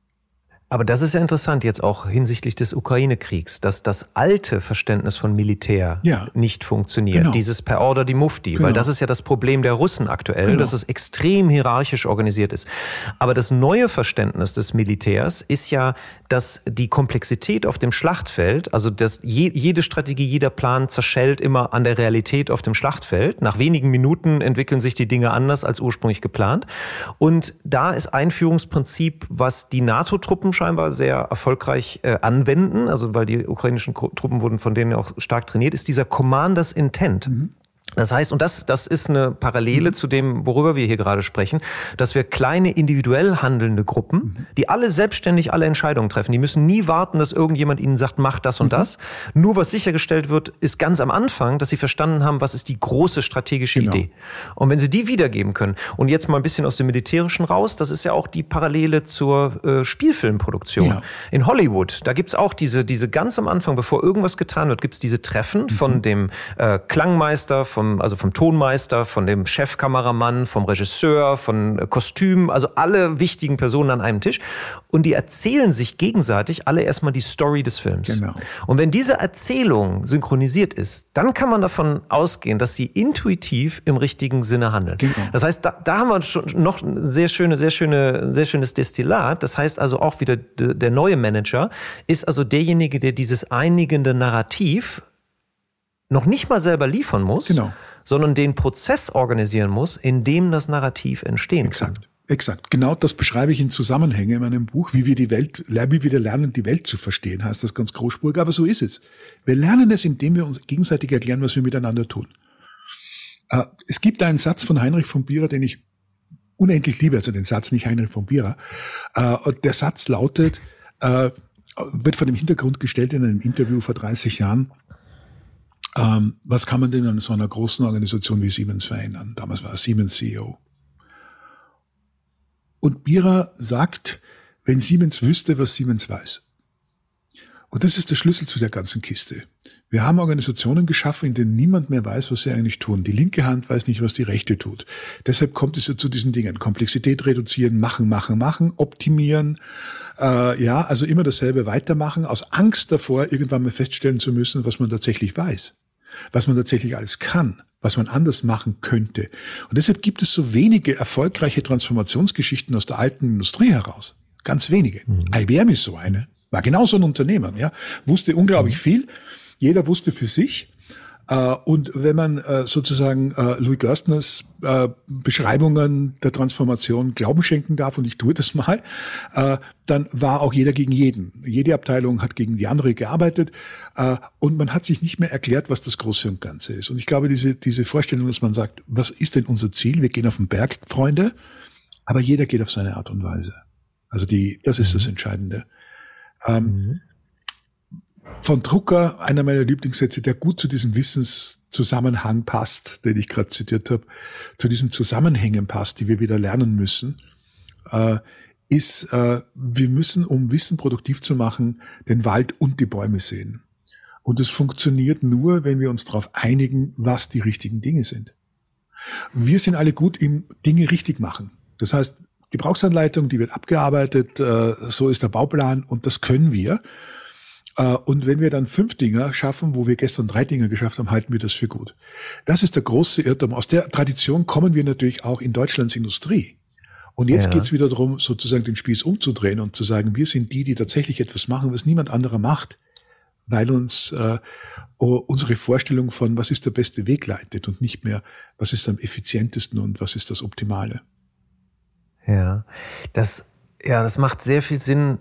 Aber das ist ja interessant jetzt auch hinsichtlich des Ukraine-Kriegs, dass das alte Verständnis von Militär ja. nicht funktioniert. Genau. Dieses per Order die Mufti, genau. weil das ist ja das Problem der Russen aktuell, genau. dass es extrem hierarchisch organisiert ist. Aber das neue Verständnis des Militärs ist ja, dass die Komplexität auf dem Schlachtfeld, also dass je, jede Strategie, jeder Plan zerschellt immer an der Realität auf dem Schlachtfeld. Nach wenigen Minuten entwickeln sich die Dinge anders als ursprünglich geplant. Und da ist Einführungsprinzip, was die NATO-Truppen scheinbar sehr erfolgreich äh, anwenden, also weil die ukrainischen Truppen wurden von denen auch stark trainiert, ist dieser Commanders Intent. Mhm. Das heißt, und das, das ist eine Parallele mhm. zu dem, worüber wir hier gerade sprechen, dass wir kleine individuell handelnde Gruppen, mhm. die alle selbstständig alle Entscheidungen treffen, die müssen nie warten, dass irgendjemand ihnen sagt, mach das und mhm. das. Nur was sichergestellt wird, ist ganz am Anfang, dass sie verstanden haben, was ist die große strategische genau. Idee. Und wenn sie die wiedergeben können, und jetzt mal ein bisschen aus dem Militärischen raus, das ist ja auch die Parallele zur äh, Spielfilmproduktion. Ja. In Hollywood, da gibt's auch diese, diese ganz am Anfang, bevor irgendwas getan wird, gibt's diese Treffen mhm. von dem äh, Klangmeister, vom also vom Tonmeister, von dem Chefkameramann, vom Regisseur, von Kostüm, also alle wichtigen Personen an einem Tisch. Und die erzählen sich gegenseitig alle erstmal die Story des Films. Genau. Und wenn diese Erzählung synchronisiert ist, dann kann man davon ausgehen, dass sie intuitiv im richtigen Sinne handeln. Genau. Das heißt, da, da haben wir schon noch ein sehr schöne, sehr schöne, sehr schönes Destillat. Das heißt also auch wieder der neue Manager ist also derjenige, der dieses einigende Narrativ noch nicht mal selber liefern muss, genau. sondern den Prozess organisieren muss, in dem das Narrativ entstehen Exakt. kann. Exakt. Genau das beschreibe ich in Zusammenhänge in meinem Buch, wie wir die Welt, wie wir lernen, die Welt zu verstehen, heißt das ganz großspurig, aber so ist es. Wir lernen es, indem wir uns gegenseitig erklären, was wir miteinander tun. Äh, es gibt einen Satz von Heinrich von Bierer, den ich unendlich liebe, also den Satz nicht Heinrich von Bierer. Äh, der Satz lautet, äh, wird vor dem Hintergrund gestellt in einem Interview vor 30 Jahren, ähm, was kann man denn an so einer großen Organisation wie Siemens verändern? Damals war er Siemens CEO. Und Bira sagt, wenn Siemens wüsste, was Siemens weiß. Und das ist der Schlüssel zu der ganzen Kiste. Wir haben Organisationen geschaffen, in denen niemand mehr weiß, was sie eigentlich tun. Die linke Hand weiß nicht, was die rechte tut. Deshalb kommt es ja zu diesen Dingen. Komplexität reduzieren, machen, machen, machen, optimieren. Äh, ja, also immer dasselbe weitermachen, aus Angst davor, irgendwann mal feststellen zu müssen, was man tatsächlich weiß was man tatsächlich alles kann, was man anders machen könnte. Und deshalb gibt es so wenige erfolgreiche Transformationsgeschichten aus der alten Industrie heraus. Ganz wenige. Mhm. IBM ist so eine. War genauso ein Unternehmer, ja. Wusste unglaublich mhm. viel. Jeder wusste für sich. Äh, und wenn man äh, sozusagen äh, Louis Gerstners Beschreibungen der Transformation Glauben schenken darf, und ich tue das mal, dann war auch jeder gegen jeden. Jede Abteilung hat gegen die andere gearbeitet und man hat sich nicht mehr erklärt, was das Große und Ganze ist. Und ich glaube, diese, diese Vorstellung, dass man sagt, was ist denn unser Ziel? Wir gehen auf den Berg, Freunde, aber jeder geht auf seine Art und Weise. Also die, das ist das mhm. Entscheidende. Ähm, mhm von Drucker, einer meiner Lieblingssätze, der gut zu diesem Wissenszusammenhang passt, den ich gerade zitiert habe, zu diesen Zusammenhängen passt, die wir wieder lernen müssen, äh, ist, äh, wir müssen, um Wissen produktiv zu machen, den Wald und die Bäume sehen. Und es funktioniert nur, wenn wir uns darauf einigen, was die richtigen Dinge sind. Wir sind alle gut im Dinge richtig machen. Das heißt, Gebrauchsanleitung, die wird abgearbeitet, äh, so ist der Bauplan und das können wir. Äh, und wenn wir dann fünf Dinger schaffen, wo wir gestern drei Dinge geschafft haben, halten wir das für gut. Das ist der große Irrtum. Aus der Tradition kommen wir natürlich auch in Deutschlands Industrie. Und jetzt ja. geht's wieder darum, sozusagen den Spieß umzudrehen und zu sagen, wir sind die, die tatsächlich etwas machen, was niemand anderer macht, weil uns äh, unsere Vorstellung von, was ist der beste Weg leitet und nicht mehr, was ist am effizientesten und was ist das Optimale. Ja, das, ja, das macht sehr viel Sinn,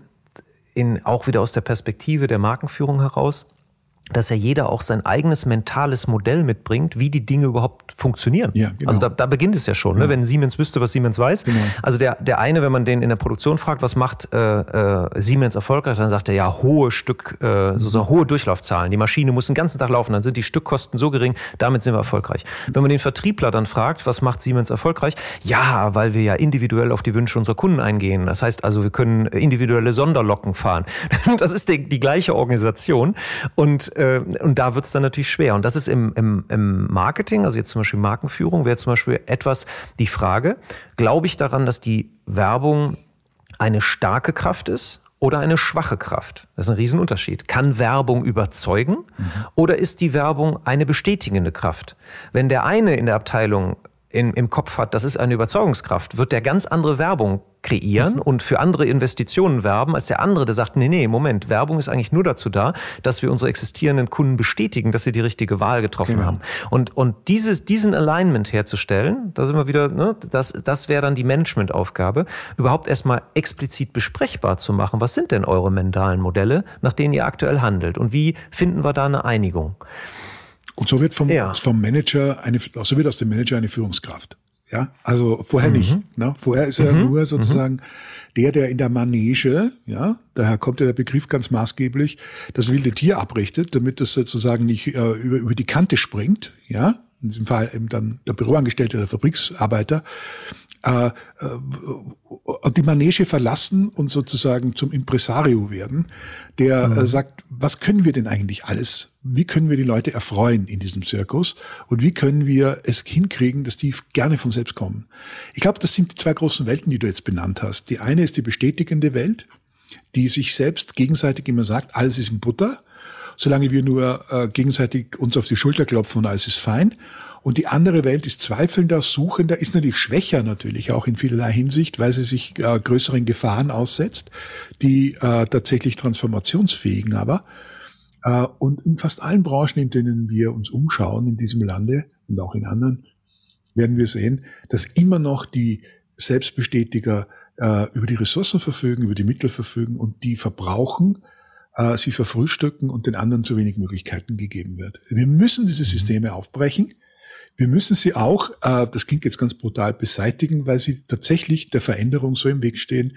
in, auch wieder aus der Perspektive der Markenführung heraus dass ja jeder auch sein eigenes mentales Modell mitbringt, wie die Dinge überhaupt funktionieren. Ja, genau. Also da, da beginnt es ja schon, ne? ja. ne? wenn Siemens wüsste, was Siemens weiß. Genau. Also der, der eine, wenn man den in der Produktion fragt, was macht äh, äh, Siemens erfolgreich, dann sagt er ja hohe Stück, äh, so, so hohe Durchlaufzahlen. Die Maschine muss den ganzen Tag laufen, dann sind die Stückkosten so gering, damit sind wir erfolgreich. Wenn man den Vertriebler dann fragt, was macht Siemens erfolgreich? Ja, weil wir ja individuell auf die Wünsche unserer Kunden eingehen. Das heißt also, wir können individuelle Sonderlocken fahren. Das ist die, die gleiche Organisation und äh, und da wird es dann natürlich schwer. Und das ist im, im, im Marketing, also jetzt zum Beispiel Markenführung, wäre zum Beispiel etwas die Frage, glaube ich daran, dass die Werbung eine starke Kraft ist oder eine schwache Kraft? Das ist ein Riesenunterschied. Kann Werbung überzeugen mhm. oder ist die Werbung eine bestätigende Kraft? Wenn der eine in der Abteilung in, im Kopf hat, das ist eine Überzeugungskraft, wird der ganz andere Werbung kreieren mhm. und für andere Investitionen werben, als der andere, der sagt, nee, nee, Moment, Werbung ist eigentlich nur dazu da, dass wir unsere existierenden Kunden bestätigen, dass sie die richtige Wahl getroffen genau. haben. Und, und dieses, diesen Alignment herzustellen, da sind wir wieder, ne, das, das wäre dann die Managementaufgabe, überhaupt erstmal explizit besprechbar zu machen, was sind denn eure mentalen Modelle, nach denen ihr aktuell handelt und wie finden wir da eine Einigung? Und so wird vom, ja. vom Manager eine, so wird aus dem Manager eine Führungskraft. Ja, also vorher mhm. nicht. Ne? Vorher ist er mhm. nur sozusagen mhm. der, der in der Manege, ja, daher kommt ja der Begriff ganz maßgeblich, das wilde Tier abrichtet, damit es sozusagen nicht äh, über, über die Kante springt, ja, in diesem Fall eben dann der Büroangestellte, der Fabriksarbeiter, äh, äh, die Manege verlassen und sozusagen zum Impresario werden, der äh, mhm. äh, sagt, was können wir denn eigentlich alles? Wie können wir die Leute erfreuen in diesem Zirkus? Und wie können wir es hinkriegen, dass die gerne von selbst kommen? Ich glaube, das sind die zwei großen Welten, die du jetzt benannt hast. Die eine ist die bestätigende Welt, die sich selbst gegenseitig immer sagt, alles ist in Butter. Solange wir nur äh, gegenseitig uns auf die Schulter klopfen und alles ist fein. Und die andere Welt ist zweifelnder, suchender, ist natürlich schwächer natürlich auch in vielerlei Hinsicht, weil sie sich äh, größeren Gefahren aussetzt, die äh, tatsächlich transformationsfähigen aber. Äh, und in fast allen Branchen, in denen wir uns umschauen in diesem Lande und auch in anderen, werden wir sehen, dass immer noch die Selbstbestätiger äh, über die Ressourcen verfügen, über die Mittel verfügen und die verbrauchen, äh, sie verfrühstücken und den anderen zu wenig Möglichkeiten gegeben wird. Wir müssen diese Systeme aufbrechen. Wir müssen sie auch, äh, das klingt jetzt ganz brutal, beseitigen, weil sie tatsächlich der Veränderung so im Weg stehen,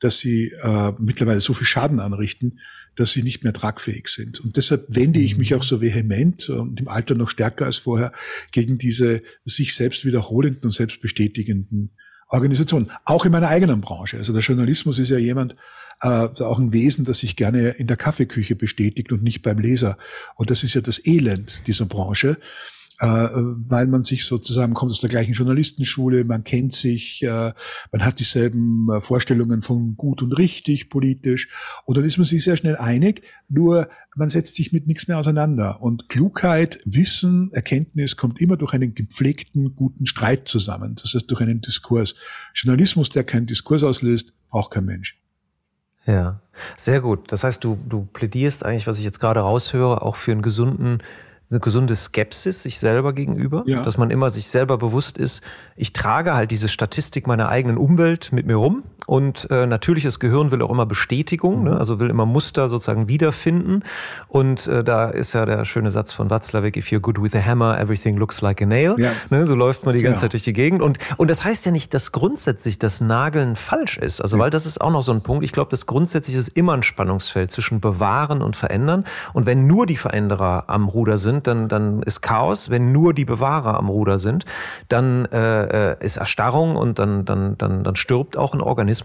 dass sie äh, mittlerweile so viel Schaden anrichten, dass sie nicht mehr tragfähig sind. Und deshalb wende ich mich auch so vehement und im Alter noch stärker als vorher gegen diese sich selbst wiederholenden und selbstbestätigenden Organisationen. Auch in meiner eigenen Branche. Also der Journalismus ist ja jemand, äh, auch ein Wesen, das sich gerne in der Kaffeeküche bestätigt und nicht beim Leser. Und das ist ja das Elend dieser Branche weil man sich sozusagen kommt aus der gleichen Journalistenschule, man kennt sich, äh, man hat dieselben äh, Vorstellungen von gut und richtig politisch und dann ist man sich sehr schnell einig, nur man setzt sich mit nichts mehr auseinander und Klugheit, Wissen, Erkenntnis kommt immer durch einen gepflegten, guten Streit zusammen, das heißt durch einen Diskurs. Journalismus, der keinen Diskurs auslöst, braucht kein Mensch. Ja, sehr gut. Das heißt, du, du plädierst eigentlich, was ich jetzt gerade raushöre, auch für einen gesunden eine gesunde Skepsis sich selber gegenüber, ja. dass man immer sich selber bewusst ist, ich trage halt diese Statistik meiner eigenen Umwelt mit mir rum und äh, natürlich das Gehirn will auch immer Bestätigung, ne? mhm. also will immer Muster sozusagen wiederfinden und äh, da ist ja der schöne Satz von Watzlawick, if you're good with a hammer, everything looks like a nail, ja. ne? so läuft man die ganze genau. Zeit durch die Gegend und, und das heißt ja nicht, dass grundsätzlich das Nageln falsch ist, also ja. weil das ist auch noch so ein Punkt, ich glaube, dass grundsätzlich ist immer ein Spannungsfeld zwischen bewahren und verändern und wenn nur die Veränderer am Ruder sind, sind, dann, dann ist Chaos. Wenn nur die Bewahrer am Ruder sind, dann äh, äh, ist Erstarrung und dann, dann, dann, dann stirbt auch ein Organismus.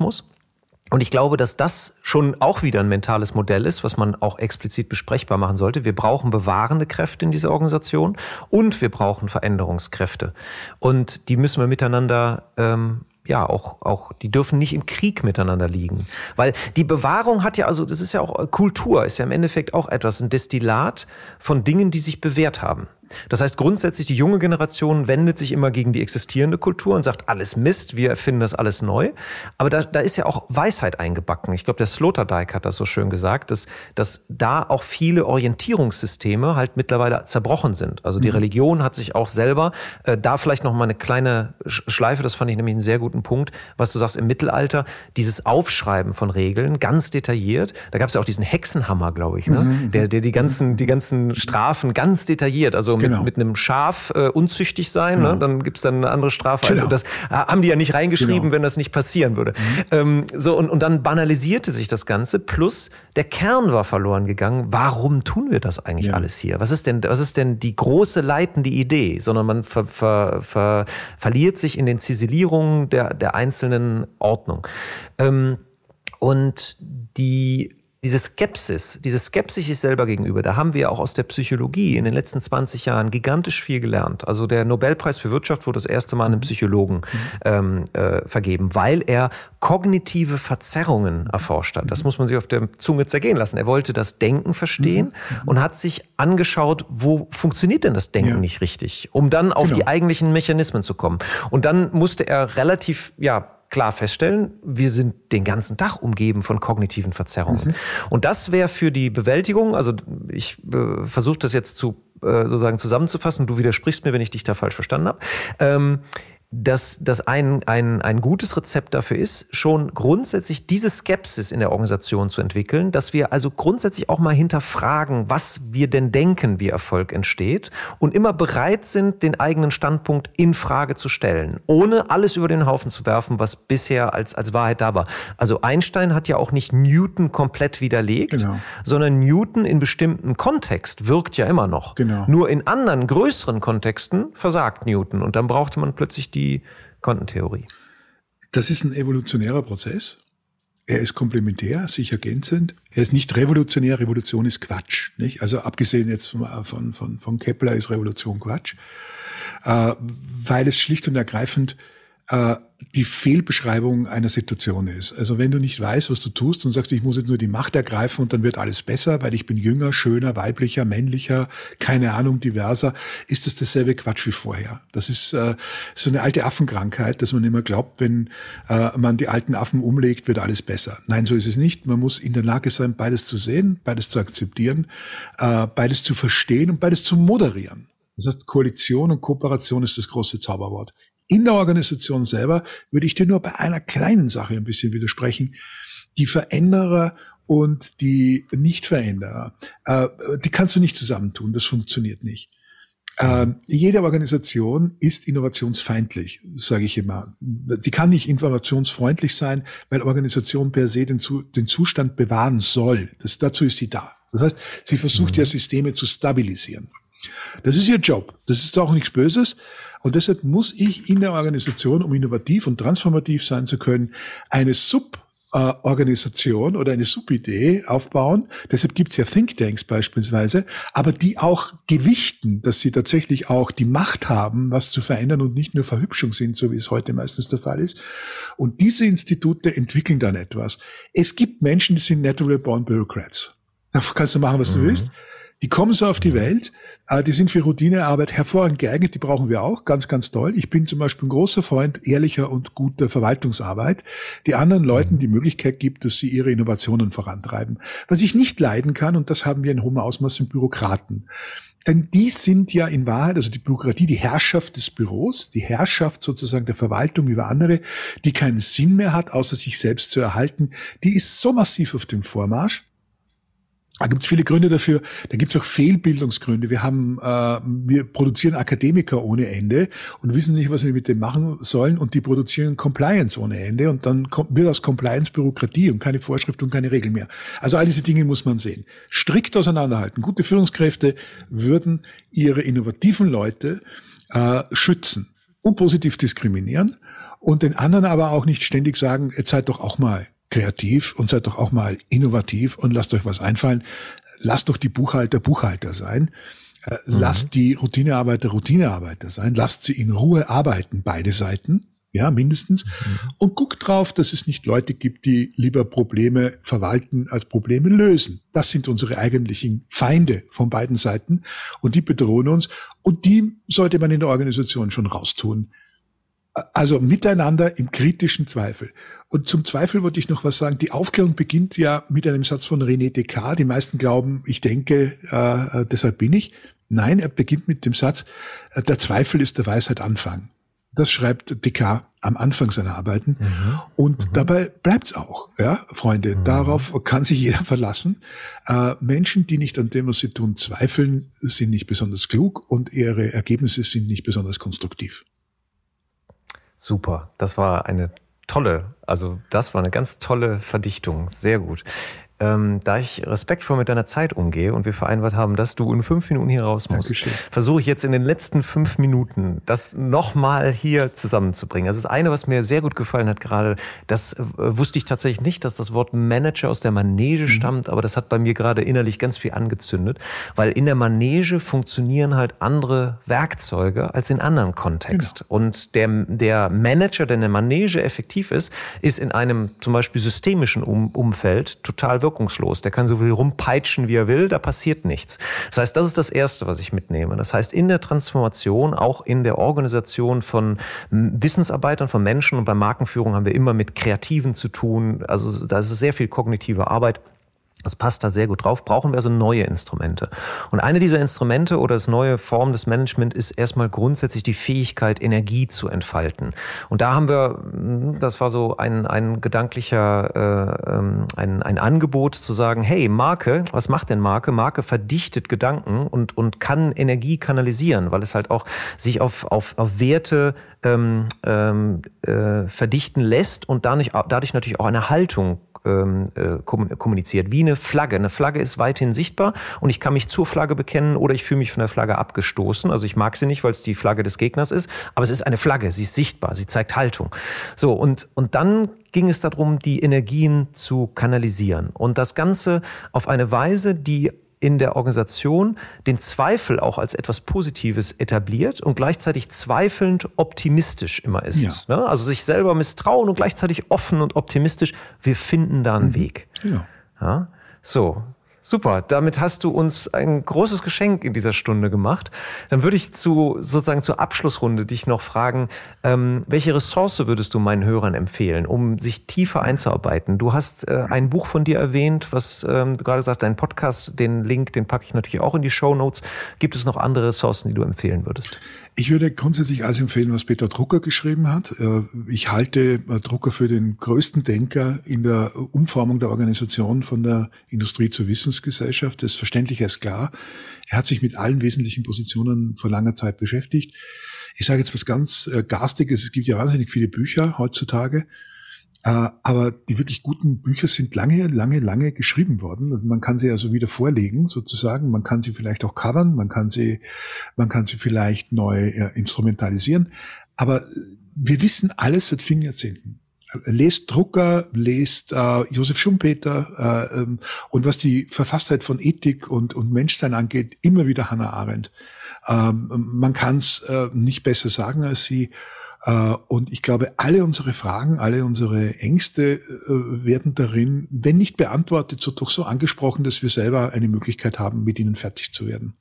Und ich glaube, dass das schon auch wieder ein mentales Modell ist, was man auch explizit besprechbar machen sollte. Wir brauchen bewahrende Kräfte in dieser Organisation und wir brauchen Veränderungskräfte. Und die müssen wir miteinander ähm, ja auch auch die dürfen nicht im Krieg miteinander liegen, weil die Bewahrung hat ja also das ist ja auch Kultur ist ja im Endeffekt auch etwas ein Destillat von Dingen, die sich bewährt haben. Das heißt, grundsätzlich die junge Generation wendet sich immer gegen die existierende Kultur und sagt, alles Mist, wir erfinden das alles neu. Aber da, da ist ja auch Weisheit eingebacken. Ich glaube, der Sloterdijk hat das so schön gesagt, dass, dass da auch viele Orientierungssysteme halt mittlerweile zerbrochen sind. Also die mhm. Religion hat sich auch selber, äh, da vielleicht noch mal eine kleine Schleife, das fand ich nämlich einen sehr guten Punkt, was du sagst, im Mittelalter, dieses Aufschreiben von Regeln, ganz detailliert. Da gab es ja auch diesen Hexenhammer, glaube ich, ne? Mhm. der, der die ganzen, die ganzen Strafen ganz detailliert, also mit, genau. mit einem Schaf äh, unzüchtig sein, ne? genau. ne? dann gibt's dann eine andere Strafe. Also genau. Also das haben die ja nicht reingeschrieben, genau. wenn das nicht passieren würde. Mhm. Ähm, so und, und dann banalisierte sich das Ganze. Plus der Kern war verloren gegangen. Warum tun wir das eigentlich ja. alles hier? Was ist denn, was ist denn die große leitende Idee? Sondern man ver, ver, ver, verliert sich in den Ziselierungen der, der einzelnen Ordnung. Ähm, und die diese Skepsis, diese Skepsis sich selber gegenüber, da haben wir auch aus der Psychologie in den letzten 20 Jahren gigantisch viel gelernt. Also der Nobelpreis für Wirtschaft wurde das erste Mal einem Psychologen ähm, äh, vergeben, weil er kognitive Verzerrungen erforscht hat. Das muss man sich auf der Zunge zergehen lassen. Er wollte das Denken verstehen mhm. und hat sich angeschaut, wo funktioniert denn das Denken ja. nicht richtig, um dann auf genau. die eigentlichen Mechanismen zu kommen. Und dann musste er relativ, ja, klar feststellen, wir sind den ganzen Tag umgeben von kognitiven Verzerrungen. Mhm. Und das wäre für die Bewältigung, also ich äh, versuche das jetzt zu äh, sozusagen zusammenzufassen, du widersprichst mir, wenn ich dich da falsch verstanden habe. Ähm, dass das ein, ein, ein gutes Rezept dafür ist, schon grundsätzlich diese Skepsis in der Organisation zu entwickeln, dass wir also grundsätzlich auch mal hinterfragen, was wir denn denken, wie Erfolg entsteht und immer bereit sind, den eigenen Standpunkt in Frage zu stellen, ohne alles über den Haufen zu werfen, was bisher als, als Wahrheit da war. Also Einstein hat ja auch nicht Newton komplett widerlegt, genau. sondern Newton in bestimmten Kontext wirkt ja immer noch. Genau. Nur in anderen größeren Kontexten versagt Newton und dann brauchte man plötzlich die die Quantentheorie? Das ist ein evolutionärer Prozess. Er ist komplementär, sich ergänzend. Er ist nicht revolutionär. Revolution ist Quatsch. Nicht? Also abgesehen jetzt von, von, von Kepler ist Revolution Quatsch, äh, weil es schlicht und ergreifend äh, die Fehlbeschreibung einer Situation ist. Also wenn du nicht weißt, was du tust und sagst, ich muss jetzt nur die Macht ergreifen und dann wird alles besser, weil ich bin jünger, schöner, weiblicher, männlicher, keine Ahnung, diverser, ist das dasselbe Quatsch wie vorher. Das ist äh, so eine alte Affenkrankheit, dass man immer glaubt, wenn äh, man die alten Affen umlegt, wird alles besser. Nein, so ist es nicht. Man muss in der Lage sein, beides zu sehen, beides zu akzeptieren, äh, beides zu verstehen und beides zu moderieren. Das heißt, Koalition und Kooperation ist das große Zauberwort. In der Organisation selber würde ich dir nur bei einer kleinen Sache ein bisschen widersprechen. Die Veränderer und die Nichtveränderer, äh, die kannst du nicht zusammentun. Das funktioniert nicht. Äh, jede Organisation ist innovationsfeindlich, sage ich immer. Sie kann nicht innovationsfreundlich sein, weil Organisation per se den, den Zustand bewahren soll. Das, dazu ist sie da. Das heißt, sie versucht mhm. ja Systeme zu stabilisieren. Das ist ihr Job. Das ist auch nichts Böses. Und deshalb muss ich in der Organisation, um innovativ und transformativ sein zu können, eine Sub Organisation oder eine Subidee aufbauen. Deshalb gibt es ja Thinktanks beispielsweise, aber die auch gewichten, dass sie tatsächlich auch die Macht haben, was zu verändern und nicht nur Verhübschung sind, so wie es heute meistens der Fall ist. Und diese Institute entwickeln dann etwas. Es gibt Menschen, die sind naturally born bureaucrats. Da kannst du machen, was mhm. du willst. Die kommen so auf die Welt, äh, die sind für Routinearbeit hervorragend geeignet, die brauchen wir auch, ganz, ganz toll. Ich bin zum Beispiel ein großer Freund ehrlicher und guter Verwaltungsarbeit, die anderen Leuten die Möglichkeit gibt, dass sie ihre Innovationen vorantreiben. Was ich nicht leiden kann, und das haben wir in hohem Ausmaß, sind Bürokraten. Denn die sind ja in Wahrheit, also die Bürokratie, die Herrschaft des Büros, die Herrschaft sozusagen der Verwaltung über andere, die keinen Sinn mehr hat, außer sich selbst zu erhalten, die ist so massiv auf dem Vormarsch, da gibt es viele Gründe dafür. Da gibt es auch Fehlbildungsgründe. Wir haben, äh, wir produzieren Akademiker ohne Ende und wissen nicht, was wir mit dem machen sollen. Und die produzieren Compliance ohne Ende. Und dann kommt, wird aus Compliance Bürokratie und keine Vorschrift und keine Regeln mehr. Also all diese Dinge muss man sehen. Strikt auseinanderhalten. Gute Führungskräfte würden ihre innovativen Leute äh, schützen und positiv diskriminieren und den anderen aber auch nicht ständig sagen, jetzt seid doch auch mal kreativ und seid doch auch mal innovativ und lasst euch was einfallen. Lasst doch die Buchhalter Buchhalter sein. Äh, mhm. Lasst die Routinearbeiter Routinearbeiter sein. Lasst sie in Ruhe arbeiten, beide Seiten. Ja, mindestens. Mhm. Und guckt drauf, dass es nicht Leute gibt, die lieber Probleme verwalten als Probleme lösen. Das sind unsere eigentlichen Feinde von beiden Seiten. Und die bedrohen uns. Und die sollte man in der Organisation schon raustun. Also miteinander im kritischen Zweifel. Und zum Zweifel wollte ich noch was sagen. Die Aufklärung beginnt ja mit einem Satz von René Descartes. Die meisten glauben, ich denke, äh, äh, deshalb bin ich. Nein, er beginnt mit dem Satz, äh, der Zweifel ist der Weisheit Anfang. Das schreibt Descartes am Anfang seiner Arbeiten. Mhm. Und mhm. dabei bleibt's auch, ja, Freunde. Mhm. Darauf kann sich jeder verlassen. Äh, Menschen, die nicht an dem, was sie tun, zweifeln, sind nicht besonders klug und ihre Ergebnisse sind nicht besonders konstruktiv. Super. Das war eine tolle, also das war eine ganz tolle Verdichtung. Sehr gut. Ähm, da ich respektvoll mit deiner Zeit umgehe und wir vereinbart haben, dass du in fünf Minuten hier raus musst, versuche ich jetzt in den letzten fünf Minuten das nochmal hier zusammenzubringen. Das ist eine, was mir sehr gut gefallen hat gerade. Das äh, wusste ich tatsächlich nicht, dass das Wort Manager aus der Manege mhm. stammt, aber das hat bei mir gerade innerlich ganz viel angezündet, weil in der Manege funktionieren halt andere Werkzeuge als in anderen Kontext. Genau. Und der, der Manager, der in der Manege effektiv ist, ist in einem zum Beispiel systemischen um Umfeld total wirkungslos. Der kann so viel rumpeitschen, wie er will, da passiert nichts. Das heißt, das ist das Erste, was ich mitnehme. Das heißt, in der Transformation, auch in der Organisation von Wissensarbeitern, von Menschen und bei Markenführung haben wir immer mit Kreativen zu tun. Also da ist sehr viel kognitive Arbeit. Das passt da sehr gut drauf. Brauchen wir also neue Instrumente. Und eine dieser Instrumente oder das neue Form des Management ist erstmal grundsätzlich die Fähigkeit, Energie zu entfalten. Und da haben wir, hm, das war so ein, ein gedanklicher, äh, ähm, ein, ein Angebot zu sagen, hey, Marke, was macht denn Marke? Marke verdichtet Gedanken und, und kann Energie kanalisieren, weil es halt auch sich auf, auf, auf Werte ähm, ähm, äh, verdichten lässt und dadurch, dadurch natürlich auch eine Haltung ähm, äh, kommuniziert, wie eine Flagge. Eine Flagge ist weithin sichtbar und ich kann mich zur Flagge bekennen oder ich fühle mich von der Flagge abgestoßen. Also ich mag sie nicht, weil es die Flagge des Gegners ist, aber es ist eine Flagge, sie ist sichtbar, sie zeigt Haltung. So, und, und dann ging es darum, die Energien zu kanalisieren und das Ganze auf eine Weise, die in der Organisation den Zweifel auch als etwas Positives etabliert und gleichzeitig zweifelnd optimistisch immer ist. Ja. Ne? Also sich selber misstrauen und gleichzeitig offen und optimistisch. Wir finden da einen mhm. Weg. Ja. ja. So, Super, damit hast du uns ein großes Geschenk in dieser Stunde gemacht. Dann würde ich zu sozusagen zur Abschlussrunde dich noch fragen, ähm, welche Ressource würdest du meinen Hörern empfehlen, um sich tiefer einzuarbeiten? Du hast äh, ein Buch von dir erwähnt, was ähm, du gerade sagst, dein Podcast, den Link, den packe ich natürlich auch in die Show Notes. Gibt es noch andere Ressourcen, die du empfehlen würdest? Ich würde grundsätzlich alles empfehlen, was Peter Drucker geschrieben hat. Äh, ich halte äh, Drucker für den größten Denker in der Umformung der Organisation von der Industrie zur Wissensgesellschaft. Das Verständliche ist klar. Er hat sich mit allen wesentlichen Positionen vor langer Zeit beschäftigt. Ich sage jetzt was ganz äh, Garstiges. Es gibt ja wahnsinnig viele Bücher heutzutage. Äh, aber die wirklich guten Bücher sind lange, lange, lange geschrieben worden. Also man kann sie also wieder vorlegen, sozusagen. Man kann sie vielleicht auch covern, man kann sie, man kann sie vielleicht neu äh, instrumentalisieren. Aber äh, wir wissen alles seit vielen Jahrzehnten. Lest Drucker, lest äh, Josef Schumpeter äh, ähm, und was die Verfasstheit von Ethik und, und Menschsein angeht, immer wieder Hannah Arendt. Ähm, man kann es äh, nicht besser sagen als sie. Äh, und ich glaube, alle unsere Fragen, alle unsere Ängste äh, werden darin, wenn nicht beantwortet, so doch so angesprochen, dass wir selber eine Möglichkeit haben, mit ihnen fertig zu werden.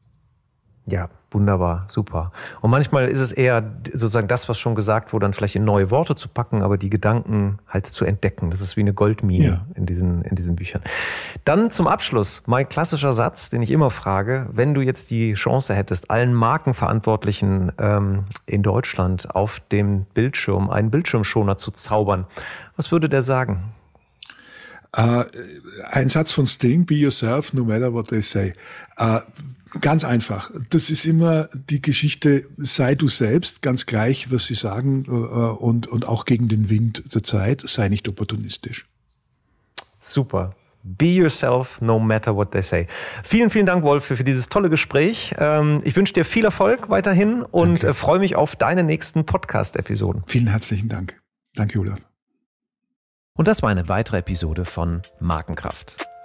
Ja, wunderbar, super. Und manchmal ist es eher sozusagen das, was schon gesagt wurde, dann vielleicht in neue Worte zu packen, aber die Gedanken halt zu entdecken. Das ist wie eine Goldmine ja. in, diesen, in diesen Büchern. Dann zum Abschluss mein klassischer Satz, den ich immer frage, wenn du jetzt die Chance hättest, allen Markenverantwortlichen ähm, in Deutschland auf dem Bildschirm einen Bildschirmschoner zu zaubern, was würde der sagen? Uh, ein Satz von Sting, be yourself, no matter what they say. Uh, Ganz einfach. Das ist immer die Geschichte, sei du selbst, ganz gleich, was sie sagen, äh, und, und auch gegen den Wind der Zeit, sei nicht opportunistisch. Super. Be yourself, no matter what they say. Vielen, vielen Dank, Wolf, für, dieses tolle Gespräch. Ähm, ich wünsche dir viel Erfolg weiterhin und Danke. Äh, freue mich auf deine nächsten Podcast-Episoden. Vielen herzlichen Dank. Danke, Olaf. Und das war eine weitere Episode von Markenkraft.